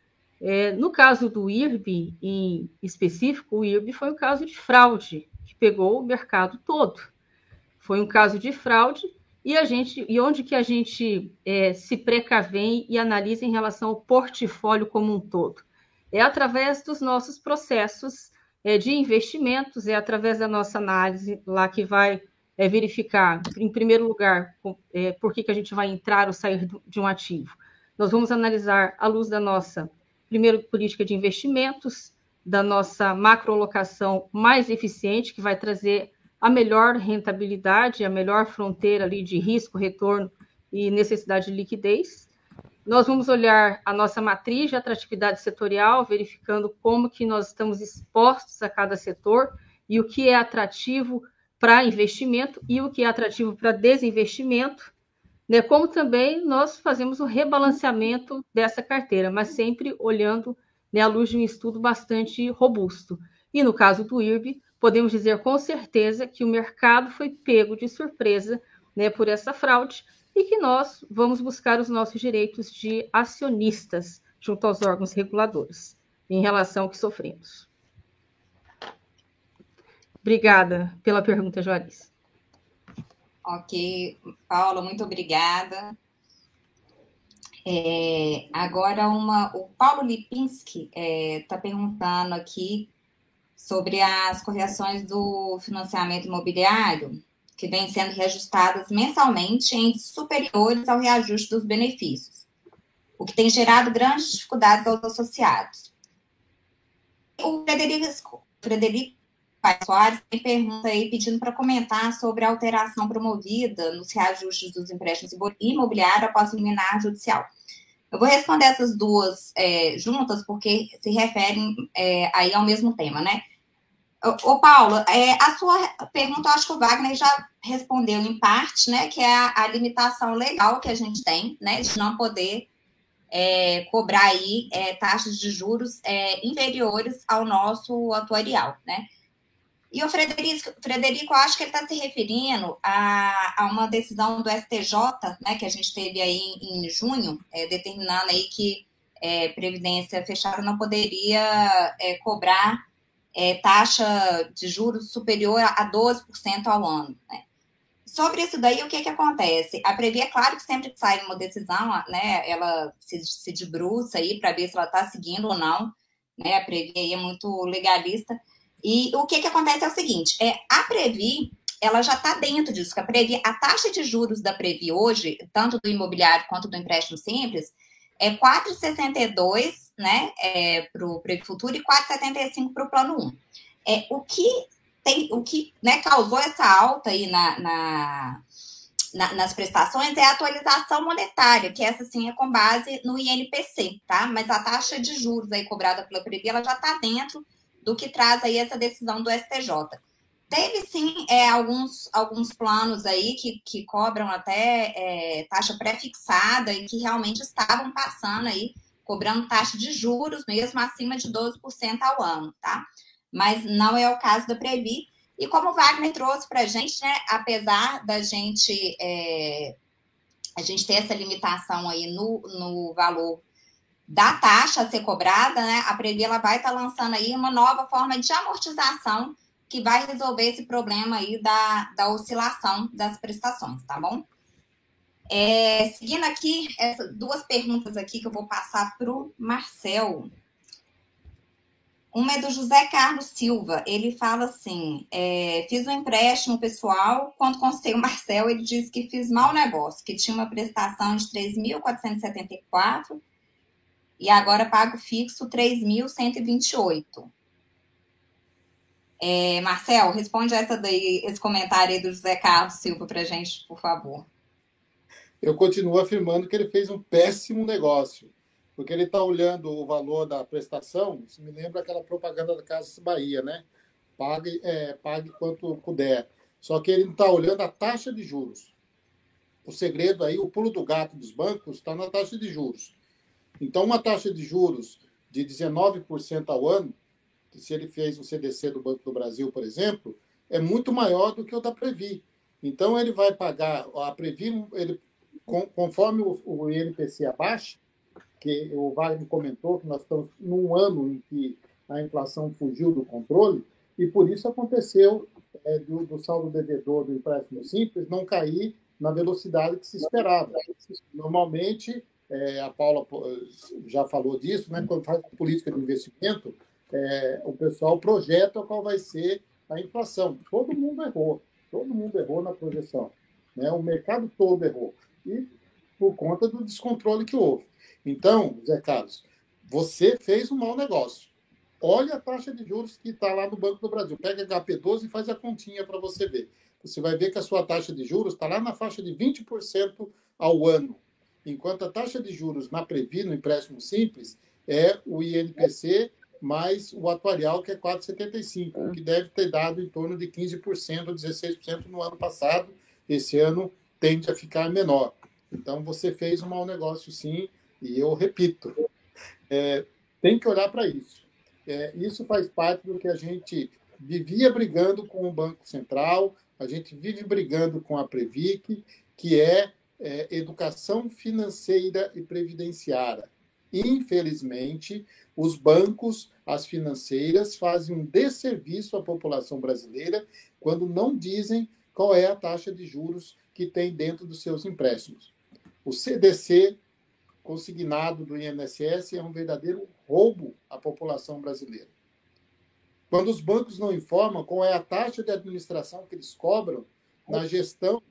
É, no caso do IRB, em específico, o IRB foi um caso de fraude que pegou o mercado todo. Foi um caso de fraude e a gente e onde que a gente é, se precavém e analisa em relação ao portfólio como um todo é através dos nossos processos é, de investimentos é através da nossa análise lá que vai é, verificar em primeiro lugar é, por que, que a gente vai entrar ou sair de um ativo nós vamos analisar à luz da nossa primeiro política de investimentos da nossa macrolocação mais eficiente que vai trazer a melhor rentabilidade, a melhor fronteira ali de risco, retorno e necessidade de liquidez. Nós vamos olhar a nossa matriz de atratividade setorial, verificando como que nós estamos expostos a cada setor e o que é atrativo para investimento e o que é atrativo para desinvestimento, né? Como também nós fazemos o rebalanceamento dessa carteira, mas sempre olhando né, à luz de um estudo bastante robusto. E no caso do IRB, podemos dizer com certeza que o mercado foi pego de surpresa né, por essa fraude e que nós vamos buscar os nossos direitos de acionistas junto aos órgãos reguladores. em relação ao que sofremos. Obrigada pela pergunta, Joaris. Ok, Paula, muito obrigada. É, agora, uma, o Paulo Lipinski está é, tá perguntando aqui sobre as correções do financiamento imobiliário, que vêm sendo reajustadas mensalmente em superiores ao reajuste dos benefícios, o que tem gerado grandes dificuldades aos associados. O Frederico, Frederico Soares tem pergunta aí pedindo para comentar sobre a alteração promovida nos reajustes dos empréstimos imobiliários após liminar judicial. Eu vou responder essas duas é, juntas, porque se referem é, aí ao mesmo tema, né? Ô, Paulo, é, a sua pergunta, eu acho que o Wagner já respondeu em parte, né? Que é a, a limitação legal que a gente tem, né? De não poder é, cobrar aí é, taxas de juros é, inferiores ao nosso atuarial, né? E o Frederico, Frederico acho que ele está se referindo a, a, uma decisão do STJ, né, que a gente teve aí em, em junho, é, determinando aí que é, Previdência fechada não poderia é, cobrar é, taxa de juros superior a 12% ao ano. Né? Sobre isso daí, o que, que acontece? A Previ, é claro que sempre que sai uma decisão, né, ela se, se debruça aí para ver se ela está seguindo ou não, né, a Previ aí é muito legalista, e o que, que acontece é o seguinte: é, a Previ ela já está dentro disso. A, Previ, a taxa de juros da Previ hoje, tanto do imobiliário quanto do empréstimo simples, é 4,62 né, é, para o Previ Futuro e 4,75 para o Plano 1. É, o que, tem, o que né, causou essa alta aí na, na, na, nas prestações é a atualização monetária, que essa sim é com base no INPC, tá? Mas a taxa de juros aí cobrada pela Previ, ela já está dentro do que traz aí essa decisão do STJ. Teve sim é, alguns, alguns planos aí que, que cobram até é, taxa pré-fixada e que realmente estavam passando aí, cobrando taxa de juros mesmo acima de 12% ao ano, tá? Mas não é o caso da Previ. E como o Wagner trouxe para a gente, né, apesar da gente, é, a gente ter essa limitação aí no, no valor da taxa a ser cobrada, né, a Previ ela vai estar tá lançando aí uma nova forma de amortização que vai resolver esse problema aí da, da oscilação das prestações, tá bom? É, seguindo aqui, duas perguntas aqui que eu vou passar para o Marcel. Uma é do José Carlos Silva. Ele fala assim: é, fiz um empréstimo pessoal. Quando consultei o Marcel, ele disse que fiz mau negócio, que tinha uma prestação de 3.474 e agora pago fixo 3.128. É, Marcel, responde essa daí, esse comentário aí do José Carlos Silva para gente, por favor. Eu continuo afirmando que ele fez um péssimo negócio, porque ele está olhando o valor da prestação, isso me lembra aquela propaganda da Casa Bahia, né? Pague, é, pague quanto puder. Só que ele não está olhando a taxa de juros. O segredo aí, o pulo do gato dos bancos está na taxa de juros. Então, uma taxa de juros de 19% ao ano, se ele fez o CDC do Banco do Brasil, por exemplo, é muito maior do que o da Previ. Então, ele vai pagar, a Previ, ele, conforme o, INPC abaixa, que o Wagner comentou que nós estamos num ano em que a inflação fugiu do controle, e por isso aconteceu é, do, do saldo devedor do empréstimo simples não cair na velocidade que se esperava. Normalmente, é, a Paula já falou disso, né? quando faz política de investimento, é, o pessoal projeta qual vai ser a inflação. Todo mundo errou, todo mundo errou na projeção. Né? O mercado todo errou. E por conta do descontrole que houve. Então, Zé Carlos, você fez um mau negócio. Olha a taxa de juros que está lá no Banco do Brasil. Pega HP12 e faz a continha para você ver. Você vai ver que a sua taxa de juros está lá na faixa de 20% ao ano enquanto a taxa de juros na Previ, no empréstimo simples, é o INPC mais o atuarial, que é 4,75, que deve ter dado em torno de 15% ou 16% no ano passado. Esse ano tende a ficar menor. Então, você fez um mau negócio, sim, e eu repito, é, tem que olhar para isso. É, isso faz parte do que a gente vivia brigando com o Banco Central, a gente vive brigando com a Previc, que é é, educação financeira e previdenciária. infelizmente, os bancos, as financeiras, fazem um desserviço à população brasileira quando não dizem qual é a taxa de juros que tem dentro dos seus empréstimos. O CDC consignado do INSS é um verdadeiro roubo à população brasileira. Quando os bancos não informam qual é a taxa de administração que eles cobram na gestão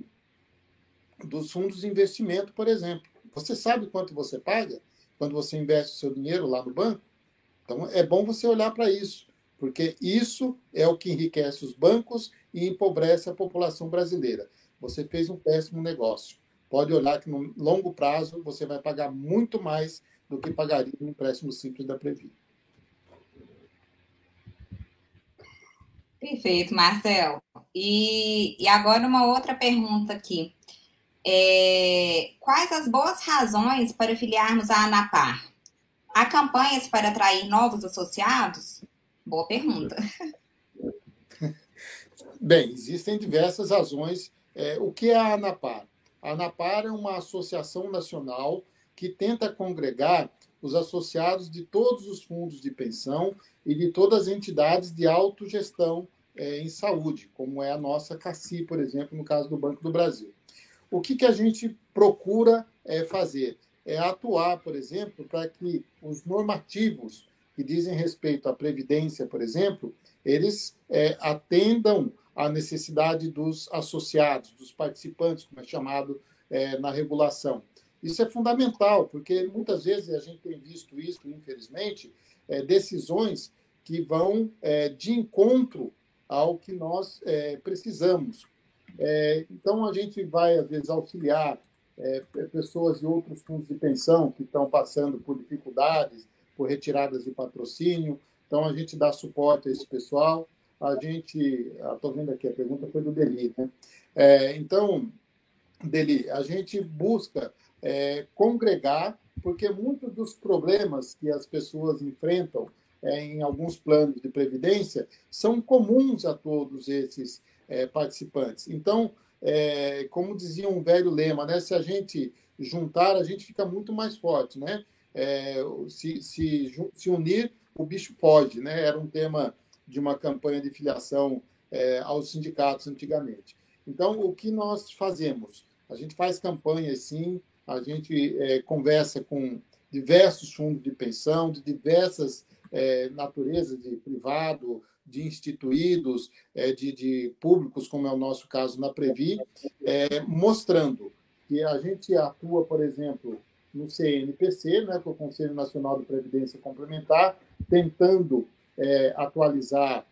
dos fundos de investimento, por exemplo. Você sabe quanto você paga quando você investe o seu dinheiro lá no banco? Então, é bom você olhar para isso, porque isso é o que enriquece os bancos e empobrece a população brasileira. Você fez um péssimo negócio. Pode olhar que no longo prazo você vai pagar muito mais do que pagaria no empréstimo simples da Previ. Perfeito, Marcel. E, e agora uma outra pergunta aqui. É, quais as boas razões para filiarmos a ANAPAR? Há campanhas para atrair novos associados? Boa pergunta. Bem, existem diversas razões. É, o que é a ANAPAR? A ANAPAR é uma associação nacional que tenta congregar os associados de todos os fundos de pensão e de todas as entidades de autogestão é, em saúde, como é a nossa CACI, por exemplo, no caso do Banco do Brasil. O que, que a gente procura é, fazer? É atuar, por exemplo, para que os normativos que dizem respeito à Previdência, por exemplo, eles é, atendam à necessidade dos associados, dos participantes, como é chamado é, na regulação. Isso é fundamental, porque muitas vezes a gente tem visto isso, infelizmente, é, decisões que vão é, de encontro ao que nós é, precisamos. É, então, a gente vai, às vezes, auxiliar é, pessoas de outros fundos de pensão que estão passando por dificuldades, por retiradas de patrocínio. Então, a gente dá suporte a esse pessoal. A gente, estou vendo aqui, a pergunta foi do Deli, né? É, então, Deli, a gente busca é, congregar, porque muitos dos problemas que as pessoas enfrentam é, em alguns planos de previdência são comuns a todos esses é, participantes. Então, é, como dizia um velho lema, né, se a gente juntar, a gente fica muito mais forte, né? É, se, se, se, unir, o bicho foge, né? Era um tema de uma campanha de filiação é, aos sindicatos antigamente. Então, o que nós fazemos? A gente faz campanhas, sim, a gente é, conversa com diversos fundos de pensão, de diversas é, naturezas, de privado, de instituídos, é, de, de, públicos, como é o nosso caso na Previ, é, mostrando que a gente atua, por exemplo, no CNPC, né, que é o Conselho Nacional de Previdência Complementar, tentando é, atualizar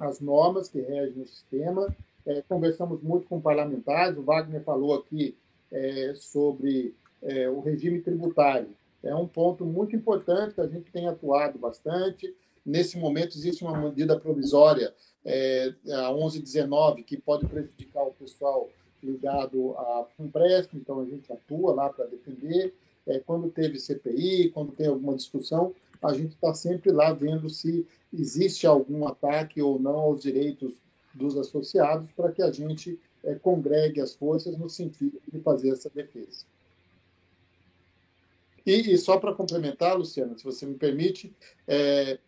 as normas que regem o sistema. É, conversamos muito com parlamentares, o Wagner falou aqui é, sobre é, o regime tributário. É um ponto muito importante que a gente tem atuado bastante. Nesse momento, existe uma medida provisória, é, a 1119, que pode prejudicar o pessoal ligado a empréstimo, então a gente atua lá para defender. É, quando teve CPI, quando tem alguma discussão, a gente está sempre lá vendo se existe algum ataque ou não aos direitos dos associados para que a gente é, congregue as forças no sentido de fazer essa defesa. E, e só para complementar, Luciana, se você me permite, é,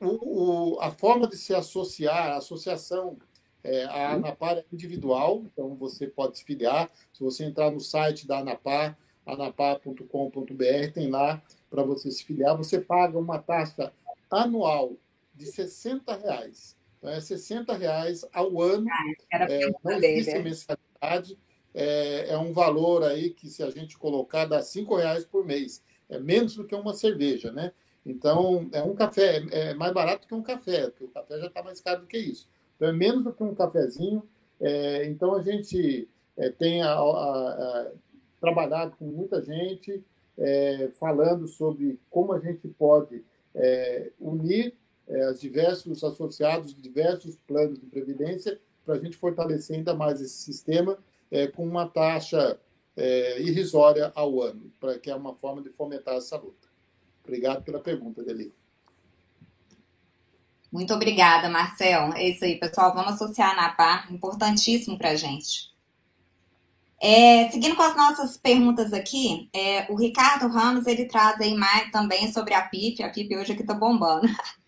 o, o, a forma de se associar, a associação, é, a ANAPAR é individual, então você pode se filiar. Se você entrar no site da ANAPAR, anapar.com.br, tem lá para você se filiar. Você paga uma taxa anual de 60 reais. Então, é 60 reais ao ano. Ah, é, não existe mensalidade. É, é, um valor aí que, se a gente colocar, dá 5 reais por mês. É menos do que uma cerveja, né? Então, é um café, é mais barato que um café, porque o café já está mais caro do que isso. Então, é menos do que um cafezinho. É, então, a gente é, tem a, a, a, trabalhado com muita gente, é, falando sobre como a gente pode é, unir é, os diversos associados diversos planos de previdência para a gente fortalecer ainda mais esse sistema é, com uma taxa é, irrisória ao ano, para que é uma forma de fomentar essa luta. Obrigado pela pergunta, Deli. Muito obrigada, Marcel. É isso aí, pessoal. Vamos associar na PAR, importantíssimo para a gente. É, seguindo com as nossas perguntas aqui, é, o Ricardo Ramos ele traz aí mais também sobre a PIP. A PIP hoje aqui está bombando.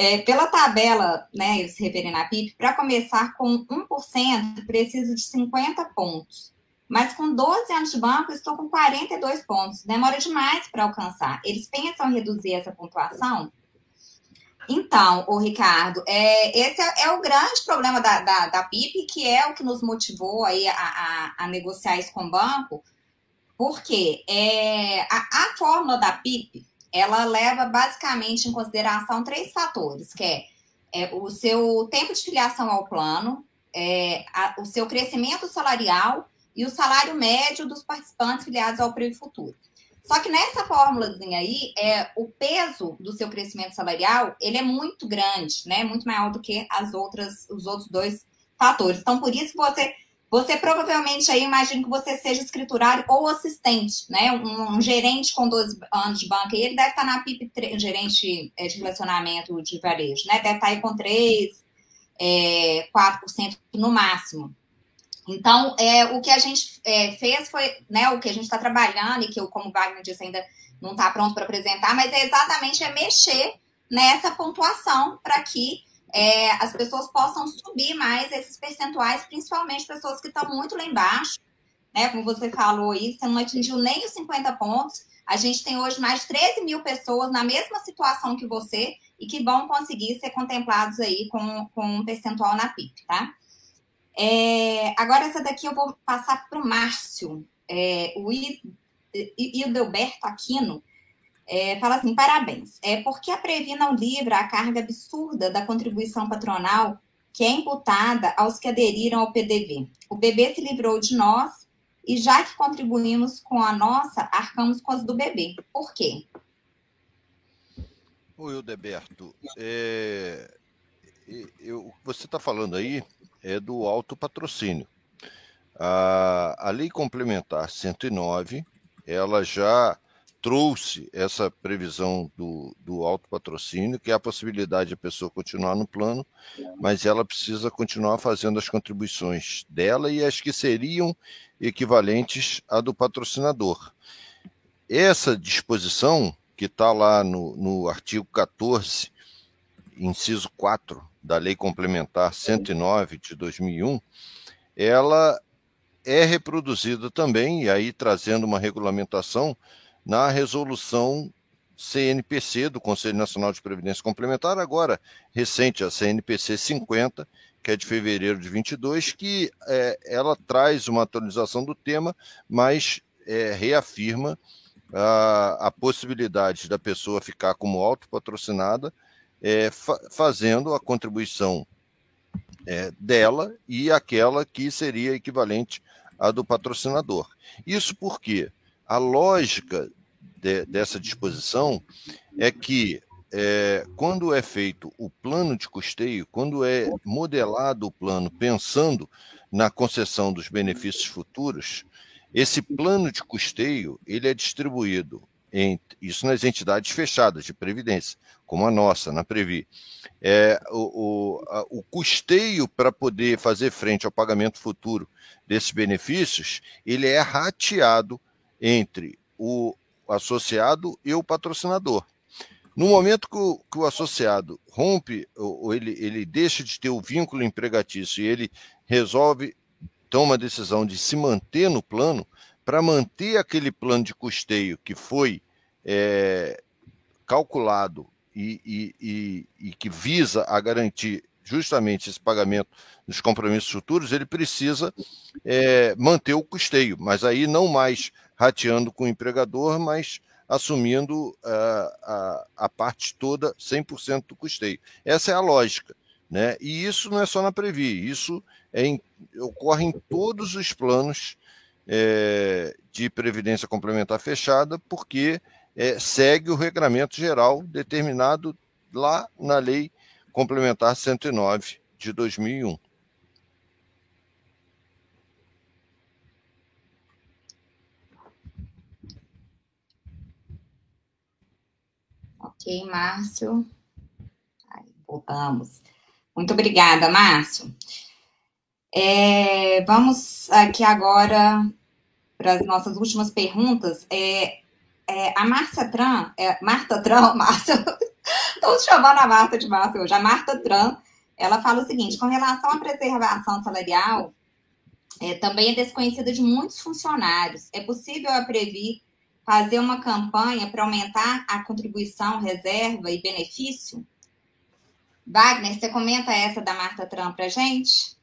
É, pela tabela, né, se referindo à PIP, para começar com 1%, preciso de 50 pontos. Mas com 12 anos de banco, estou com 42 pontos. Demora demais para alcançar. Eles pensam em reduzir essa pontuação? Então, o Ricardo, é, esse é, é, o grande problema da, da, da, PIP, que é o que nos motivou aí a, a, a negociar isso com o banco, porque é, a, a fórmula da PIP, ela leva basicamente em consideração três fatores, que é, é o seu tempo de filiação ao plano, é, o seu crescimento salarial e o salário médio dos participantes filiados ao Previ Futuro. Só que nessa fórmulazinha aí, é, o peso do seu crescimento salarial, ele é muito grande, né? Muito maior do que as outras, os outros dois fatores. Então, por isso você, você provavelmente aí, imagino que você seja escriturário ou assistente, né? Um, um gerente com 12 anos de banco, ele deve estar na PIP, gerente é, de relacionamento de varejo, né? Deve estar aí com 3, é, 4% no máximo. Então, é, o que a gente é, fez foi, né, o que a gente está trabalhando, e que eu, como o Wagner disse, ainda não está pronto para apresentar, mas é exatamente é mexer nessa pontuação para que é, as pessoas possam subir mais esses percentuais, principalmente pessoas que estão muito lá embaixo, né? Como você falou aí, você não atingiu nem os 50 pontos. A gente tem hoje mais de 13 mil pessoas na mesma situação que você e que vão conseguir ser contemplados aí com, com um percentual na PIP, tá? É, agora, essa daqui eu vou passar para o Márcio. É, o Ildeberto Aquino é, fala assim: parabéns. É porque a Previ não livra a carga absurda da contribuição patronal que é imputada aos que aderiram ao PDV. O bebê se livrou de nós e já que contribuímos com a nossa, arcamos com as do bebê. Por quê? O Hildeberto, é, eu, você está falando aí é do autopatrocínio. A, a Lei Complementar 109, ela já trouxe essa previsão do, do autopatrocínio, que é a possibilidade de a pessoa continuar no plano, mas ela precisa continuar fazendo as contribuições dela e as que seriam equivalentes à do patrocinador. Essa disposição, que está lá no, no artigo 14, inciso 4 da Lei Complementar 109 de 2001, ela é reproduzida também, e aí trazendo uma regulamentação na resolução CNPC do Conselho Nacional de Previdência Complementar, agora recente, a CNPC 50, que é de fevereiro de 22, que é, ela traz uma atualização do tema, mas é, reafirma a, a possibilidade da pessoa ficar como autopatrocinada é, fa fazendo a contribuição é, dela e aquela que seria equivalente à do patrocinador. Isso porque a lógica de, dessa disposição é que é, quando é feito o plano de custeio, quando é modelado o plano pensando na concessão dos benefícios futuros, esse plano de custeio ele é distribuído isso nas entidades fechadas de previdência, como a nossa, na Previ. É, o, o, a, o custeio para poder fazer frente ao pagamento futuro desses benefícios, ele é rateado entre o associado e o patrocinador. No momento que o, que o associado rompe, ou, ou ele, ele deixa de ter o vínculo empregatício e ele resolve, toma a decisão de se manter no plano, para manter aquele plano de custeio que foi é, calculado e, e, e, que visa a garantir justamente esse pagamento dos compromissos futuros, ele precisa é, manter o custeio, mas aí não mais rateando com o empregador, mas assumindo a, a, a parte toda, 100% do custeio. Essa é a lógica. Né? E isso não é só na Previ, isso é em, ocorre em todos os planos é, de previdência complementar fechada, porque é, segue o regramento geral determinado lá na Lei Complementar 109 de 2001. Ok, Márcio. Aí, voltamos. Muito obrigada, Márcio. É, vamos aqui agora para as nossas últimas perguntas. É, é, a Márcia Tran, é, Marta Tran, Márcia, estou chamando a Marta de Márcia hoje. A Marta Tran, ela fala o seguinte: com relação à preservação salarial, é, também é desconhecida de muitos funcionários. É possível a Previ fazer uma campanha para aumentar a contribuição, reserva e benefício? Wagner, você comenta essa da Marta Tran para gente?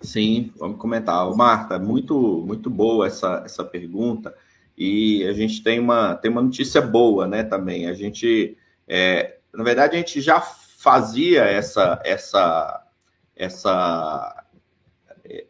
Sim, vamos comentar. Marta, muito, muito boa essa, essa pergunta. E a gente tem uma, tem uma notícia boa, né, também. A gente, é, na verdade, a gente já fazia essa, essa, essa,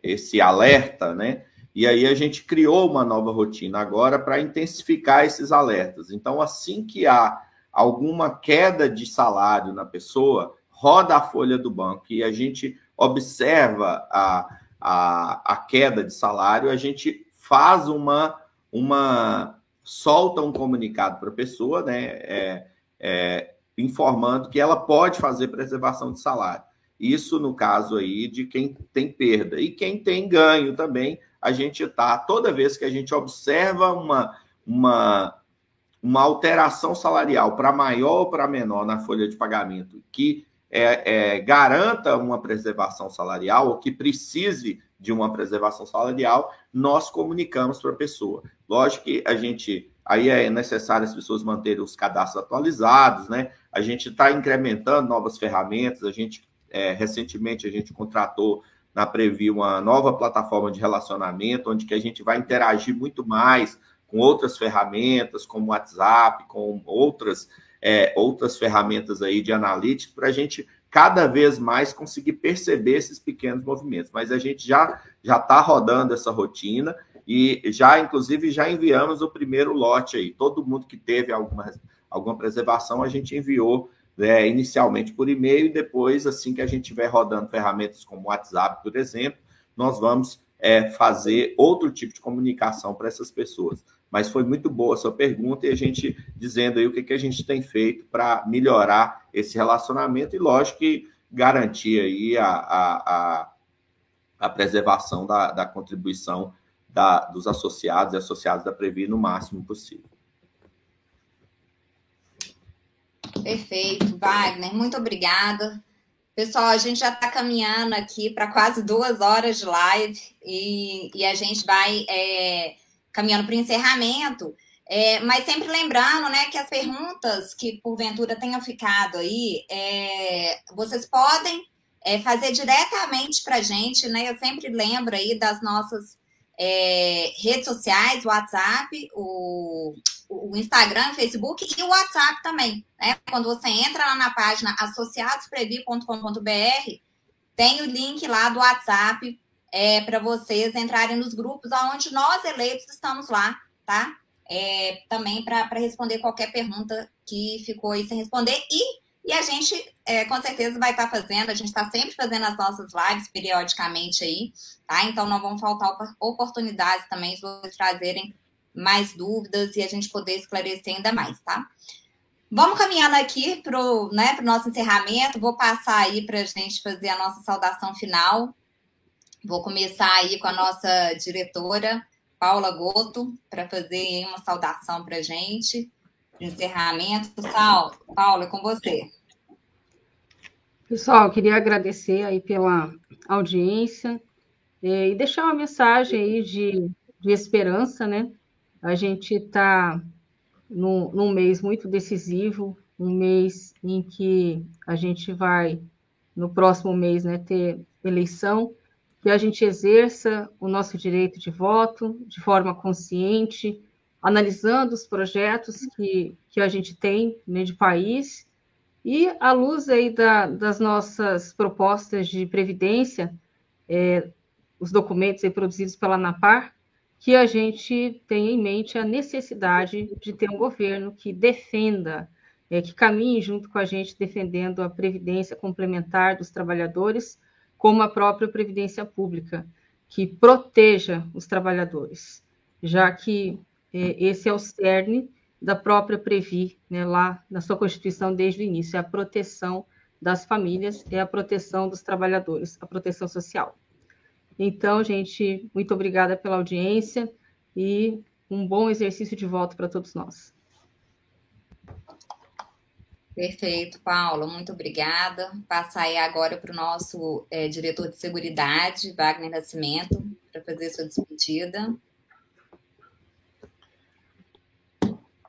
esse alerta, né? E aí a gente criou uma nova rotina agora para intensificar esses alertas. Então, assim que há alguma queda de salário na pessoa, roda a folha do banco e a gente observa a, a, a queda de salário, a gente faz uma, uma solta um comunicado para a pessoa, né, é, é, informando que ela pode fazer preservação de salário. Isso no caso aí de quem tem perda. E quem tem ganho também, a gente está, toda vez que a gente observa uma, uma, uma alteração salarial para maior ou para menor na folha de pagamento, que é, é, garanta uma preservação salarial ou que precise de uma preservação salarial, nós comunicamos para a pessoa. Lógico que a gente aí é necessário as pessoas manterem os cadastros atualizados, né? A gente está incrementando novas ferramentas. A gente é, recentemente a gente contratou na Previ uma nova plataforma de relacionamento, onde que a gente vai interagir muito mais com outras ferramentas, como WhatsApp, com outras é, outras ferramentas aí de analítica para a gente cada vez mais conseguir perceber esses pequenos movimentos. Mas a gente já já está rodando essa rotina e já, inclusive, já enviamos o primeiro lote aí. Todo mundo que teve alguma, alguma preservação, a gente enviou né, inicialmente por e-mail e depois, assim que a gente estiver rodando ferramentas como WhatsApp, por exemplo, nós vamos é, fazer outro tipo de comunicação para essas pessoas. Mas foi muito boa a sua pergunta e a gente dizendo aí o que, que a gente tem feito para melhorar esse relacionamento e, lógico, que garantir aí a, a, a, a preservação da, da contribuição da, dos associados e associados da Previ no máximo possível. Perfeito, Wagner, muito obrigada. Pessoal, a gente já está caminhando aqui para quase duas horas de live e, e a gente vai é, caminhando para o encerramento. É, mas sempre lembrando, né, que as perguntas que porventura tenham ficado aí, é, vocês podem é, fazer diretamente para a gente, né? Eu sempre lembro aí das nossas é, redes sociais, WhatsApp, o, o Instagram, Facebook e o WhatsApp também. Né? Quando você entra lá na página associadosprevi.com.br, tem o link lá do WhatsApp é, para vocês entrarem nos grupos onde nós eleitos estamos lá, tá? É, também para responder qualquer pergunta que ficou aí sem responder. E, e a gente, é, com certeza, vai estar tá fazendo, a gente está sempre fazendo as nossas lives periodicamente aí, tá? Então não vão faltar oportunidades também de vocês trazerem mais dúvidas e a gente poder esclarecer ainda mais, tá? Vamos caminhando aqui para o né, nosso encerramento. Vou passar aí para a gente fazer a nossa saudação final. Vou começar aí com a nossa diretora, Paula Goto, para fazer uma saudação para a gente encerramento. Sal, Paula, é com você. Pessoal, queria agradecer aí pela audiência é, e deixar uma mensagem aí de, de esperança, né? A gente está num, num mês muito decisivo, um mês em que a gente vai, no próximo mês, né, ter eleição, que a gente exerça o nosso direito de voto de forma consciente, analisando os projetos que, que a gente tem né, de país. E à luz aí da, das nossas propostas de previdência, é, os documentos produzidos pela ANAPAR, que a gente tenha em mente a necessidade de ter um governo que defenda, é, que caminhe junto com a gente defendendo a previdência complementar dos trabalhadores, como a própria Previdência Pública, que proteja os trabalhadores, já que é, esse é o cerne da própria Previ, né, lá na sua Constituição desde o início, é a proteção das famílias é a proteção dos trabalhadores, a proteção social. Então, gente, muito obrigada pela audiência e um bom exercício de voto para todos nós. Perfeito, Paula, muito obrigada. Passar aí agora para o nosso é, diretor de Seguridade, Wagner Nascimento, para fazer sua despedida.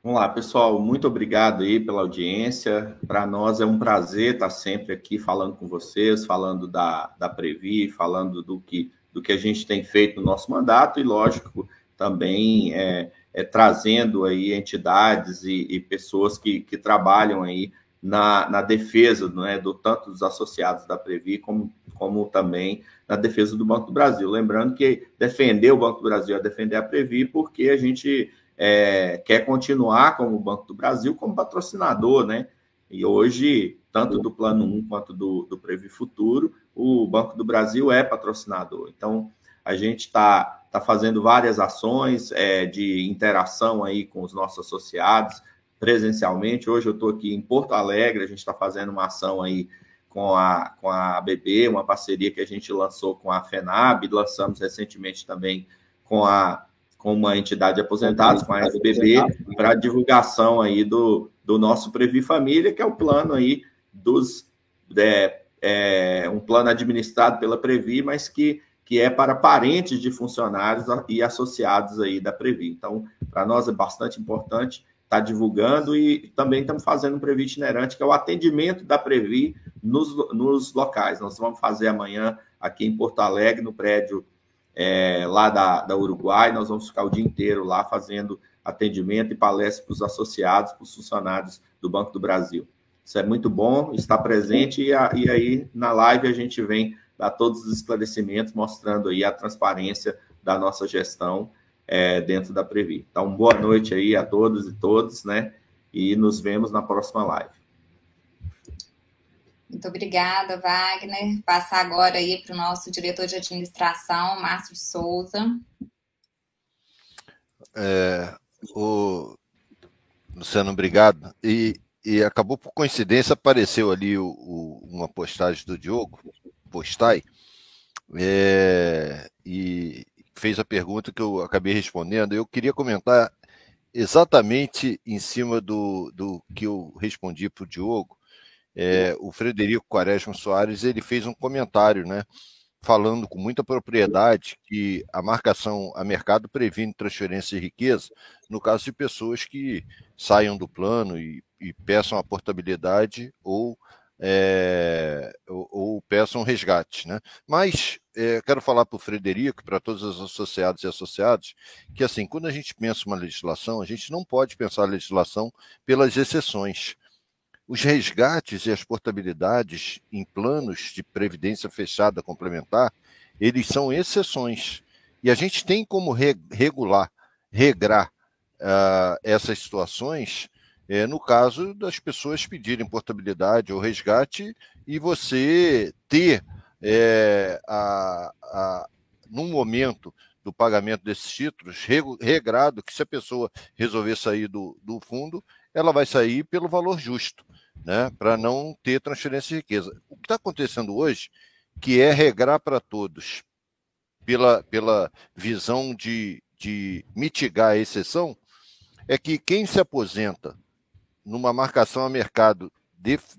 Vamos lá, pessoal, muito obrigado aí pela audiência. Para nós é um prazer estar sempre aqui falando com vocês, falando da, da Previ, falando do que, do que a gente tem feito no nosso mandato e, lógico, também é, é trazendo aí entidades e, e pessoas que, que trabalham aí na, na defesa né, do tanto dos associados da Previ como, como também na defesa do Banco do Brasil. Lembrando que defender o Banco do Brasil é defender a Previ porque a gente é, quer continuar como Banco do Brasil como patrocinador, né? E hoje, tanto do Plano 1 quanto do, do Previ Futuro, o Banco do Brasil é patrocinador. Então, a gente está tá fazendo várias ações é, de interação aí com os nossos associados presencialmente. Hoje eu estou aqui em Porto Alegre, a gente está fazendo uma ação aí com a, com a ABB, uma parceria que a gente lançou com a FENAB, lançamos recentemente também com a com uma entidade de aposentados, com a SBB, para divulgação aí do, do nosso Previ Família, que é o plano aí dos é, é, um plano administrado pela Previ, mas que, que é para parentes de funcionários e associados aí da Previ. Então, para nós é bastante importante estar tá divulgando e também estamos fazendo um Previ itinerante, que é o atendimento da Previ nos, nos locais. Nós vamos fazer amanhã aqui em Porto Alegre, no prédio é, lá da, da Uruguai. Nós vamos ficar o dia inteiro lá fazendo atendimento e palestra para os associados, para os funcionários do Banco do Brasil. Isso é muito bom, está presente e, a, e aí na live a gente vem dar todos os esclarecimentos, mostrando aí a transparência da nossa gestão é, dentro da Previ. Então, boa noite aí a todos e todas, né? E nos vemos na próxima live. Muito obrigada, Wagner. Passar agora aí para o nosso diretor de administração, Márcio Souza. É, o Luciano, obrigado. E, e acabou por coincidência, apareceu ali o, o, uma postagem do Diogo, postai, é, e fez a pergunta que eu acabei respondendo. Eu queria comentar exatamente em cima do, do que eu respondi para o Diogo, é, o Frederico Quaresma Soares ele fez um comentário, né, falando com muita propriedade que a marcação a mercado previne transferência de riqueza no caso de pessoas que saiam do plano e, e peçam a portabilidade ou, é, ou, ou, peçam resgate. Né? Mas é, quero falar para o Frederico, para todos os associados e associados, que assim, quando a gente pensa uma legislação, a gente não pode pensar a legislação pelas exceções. Os resgates e as portabilidades em planos de previdência fechada complementar, eles são exceções. E a gente tem como regular, regrar uh, essas situações é, no caso das pessoas pedirem portabilidade ou resgate e você ter é, a, a, num momento do pagamento desses títulos, regrado que se a pessoa resolver sair do, do fundo, ela vai sair pelo valor justo né, para não ter transferência de riqueza. O que está acontecendo hoje, que é regrar para todos, pela, pela visão de, de mitigar a exceção, é que quem se aposenta numa marcação a mercado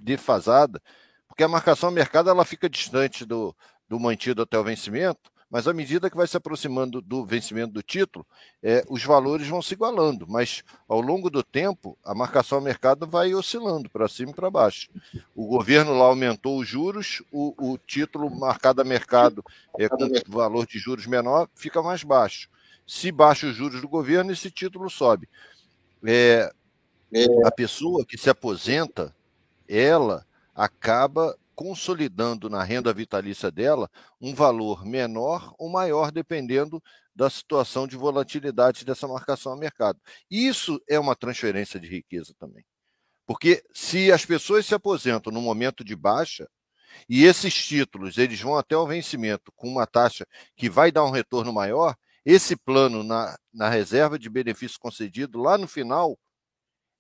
defasada, porque a marcação a mercado ela fica distante do, do mantido até o vencimento, mas à medida que vai se aproximando do vencimento do título, é, os valores vão se igualando, mas ao longo do tempo, a marcação ao mercado vai oscilando para cima e para baixo. O governo lá aumentou os juros, o, o título marcado a mercado é, com valor de juros menor fica mais baixo. Se baixa os juros do governo, esse título sobe. É, a pessoa que se aposenta, ela acaba consolidando na renda vitalícia dela um valor menor ou maior, dependendo da situação de volatilidade dessa marcação a mercado. Isso é uma transferência de riqueza também. Porque se as pessoas se aposentam no momento de baixa, e esses títulos eles vão até o vencimento com uma taxa que vai dar um retorno maior, esse plano na, na reserva de benefício concedido lá no final,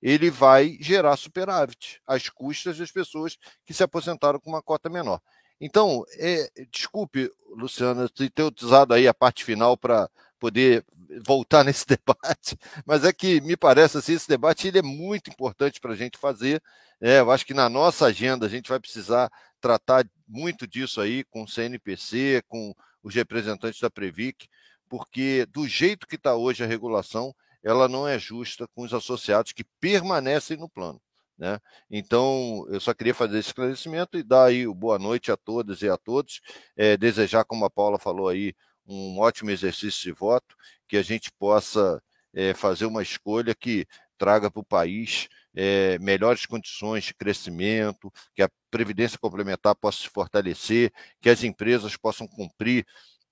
ele vai gerar superávit às custas das pessoas que se aposentaram com uma cota menor. Então, é, desculpe, Luciana, ter usado aí a parte final para poder voltar nesse debate, mas é que me parece assim, esse debate ele é muito importante para a gente fazer. É, eu acho que na nossa agenda a gente vai precisar tratar muito disso aí com o CNPC, com os representantes da Previc, porque do jeito que está hoje a regulação, ela não é justa com os associados que permanecem no plano. Né? Então, eu só queria fazer esse esclarecimento e dar aí boa noite a todas e a todos. É, desejar, como a Paula falou aí, um ótimo exercício de voto, que a gente possa é, fazer uma escolha que traga para o país é, melhores condições de crescimento, que a previdência complementar possa se fortalecer, que as empresas possam cumprir,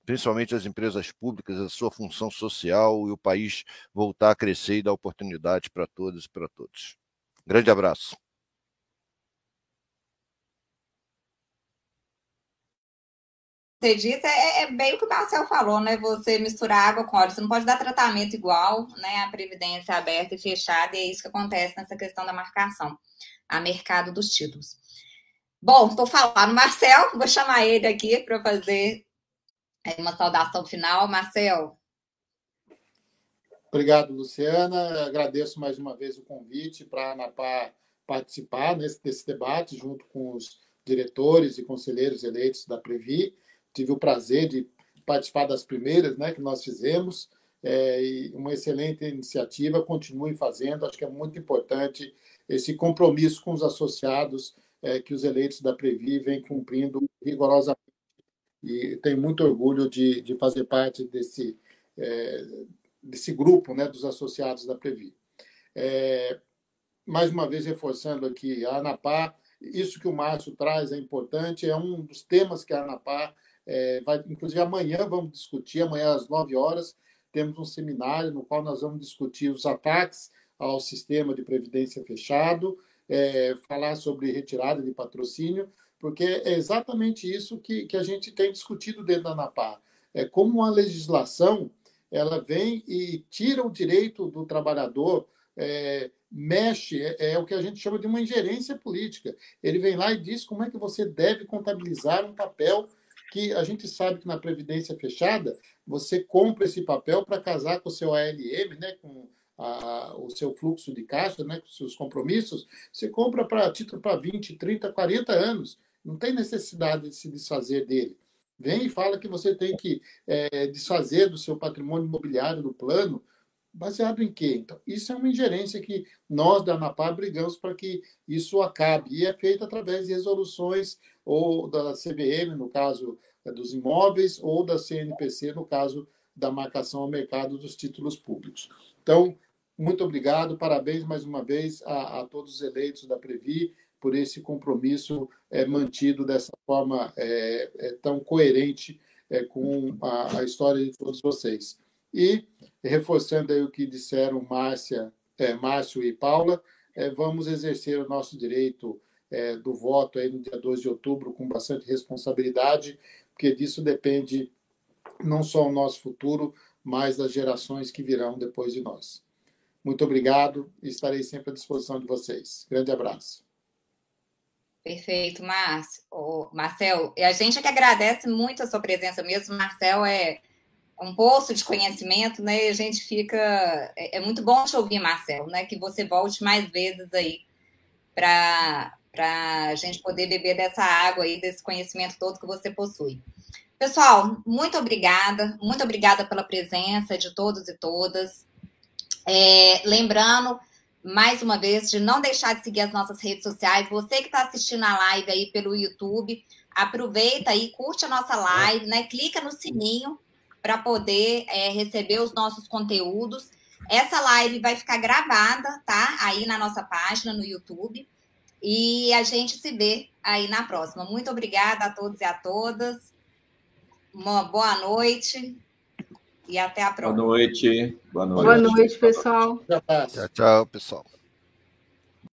principalmente as empresas públicas, a sua função social e o país voltar a crescer e dar oportunidade para todas e para todos. Grande abraço. você disse é, é, bem o que o Marcel falou, né? Você misturar água com óleo, você não pode dar tratamento igual, né? A previdência aberta e fechada, e é isso que acontece nessa questão da marcação a mercado dos títulos. Bom, estou falando, Marcel, vou chamar ele aqui para fazer uma saudação final. Marcel. Obrigado, Luciana. Agradeço mais uma vez o convite para a ANAPA participar nesse, desse debate, junto com os diretores e conselheiros eleitos da Previ tive o prazer de participar das primeiras né, que nós fizemos. É, e uma excelente iniciativa, continue fazendo. Acho que é muito importante esse compromisso com os associados é, que os eleitos da Previ vêm cumprindo rigorosamente. E tenho muito orgulho de, de fazer parte desse, é, desse grupo né, dos associados da Previ. É, mais uma vez, reforçando aqui, a ANAPA, isso que o Márcio traz é importante, é um dos temas que a ANAPA é, vai, inclusive, amanhã vamos discutir, amanhã às 9 horas, temos um seminário no qual nós vamos discutir os ataques ao sistema de previdência fechado, é, falar sobre retirada de patrocínio, porque é exatamente isso que, que a gente tem discutido dentro da ANAPA. É como a legislação ela vem e tira o direito do trabalhador, é, mexe, é, é, o que a gente chama de uma ingerência política. Ele vem lá e diz como é que você deve contabilizar um papel que a gente sabe que na previdência fechada você compra esse papel para casar com o seu ALM, né, com a, o seu fluxo de caixa, né, com seus compromissos, você compra para título para 20, 30, 40 anos. Não tem necessidade de se desfazer dele. Vem e fala que você tem que é, desfazer do seu patrimônio imobiliário do plano Baseado em quê? Então, isso é uma ingerência que nós da ANAPA brigamos para que isso acabe. E é feito através de resoluções ou da CVM, no caso é, dos imóveis, ou da CNPC, no caso da marcação ao mercado dos títulos públicos. Então, muito obrigado, parabéns mais uma vez a, a todos os eleitos da Previ por esse compromisso é, mantido dessa forma é, é, tão coerente é, com a, a história de todos vocês. E, reforçando aí o que disseram Márcia, é, Márcio e Paula, vamos exercer o nosso direito do voto aí no dia 2 de outubro com bastante responsabilidade, porque disso depende não só o nosso futuro, mas das gerações que virão depois de nós. Muito obrigado e estarei sempre à disposição de vocês. Grande abraço. Perfeito, Márcio. Marcel, a gente é que agradece muito a sua presença mesmo. Marcel é um poço de conhecimento, né? E a gente fica. É, é, muito bom te ouvir, Marcelo, né? Que você volte mais vezes aí para a gente poder beber dessa água aí, desse conhecimento todo que você possui. Pessoal, muito obrigada, muito obrigada pela presença de todos e todas. É, lembrando, mais uma vez, de não deixar de seguir as nossas redes sociais. Você que está assistindo a live aí pelo YouTube, aproveita aí, curte a nossa live, né? Clica no sininho para poder é, receber os nossos conteúdos. Essa live vai ficar gravada, tá? Aí na nossa página no YouTube. E a gente se vê aí na próxima. Muito obrigada a todos e a todas. Uma boa noite e até a próxima. Boa noite. Boa noite, boa noite pessoal. Tchau, tchau, pessoal.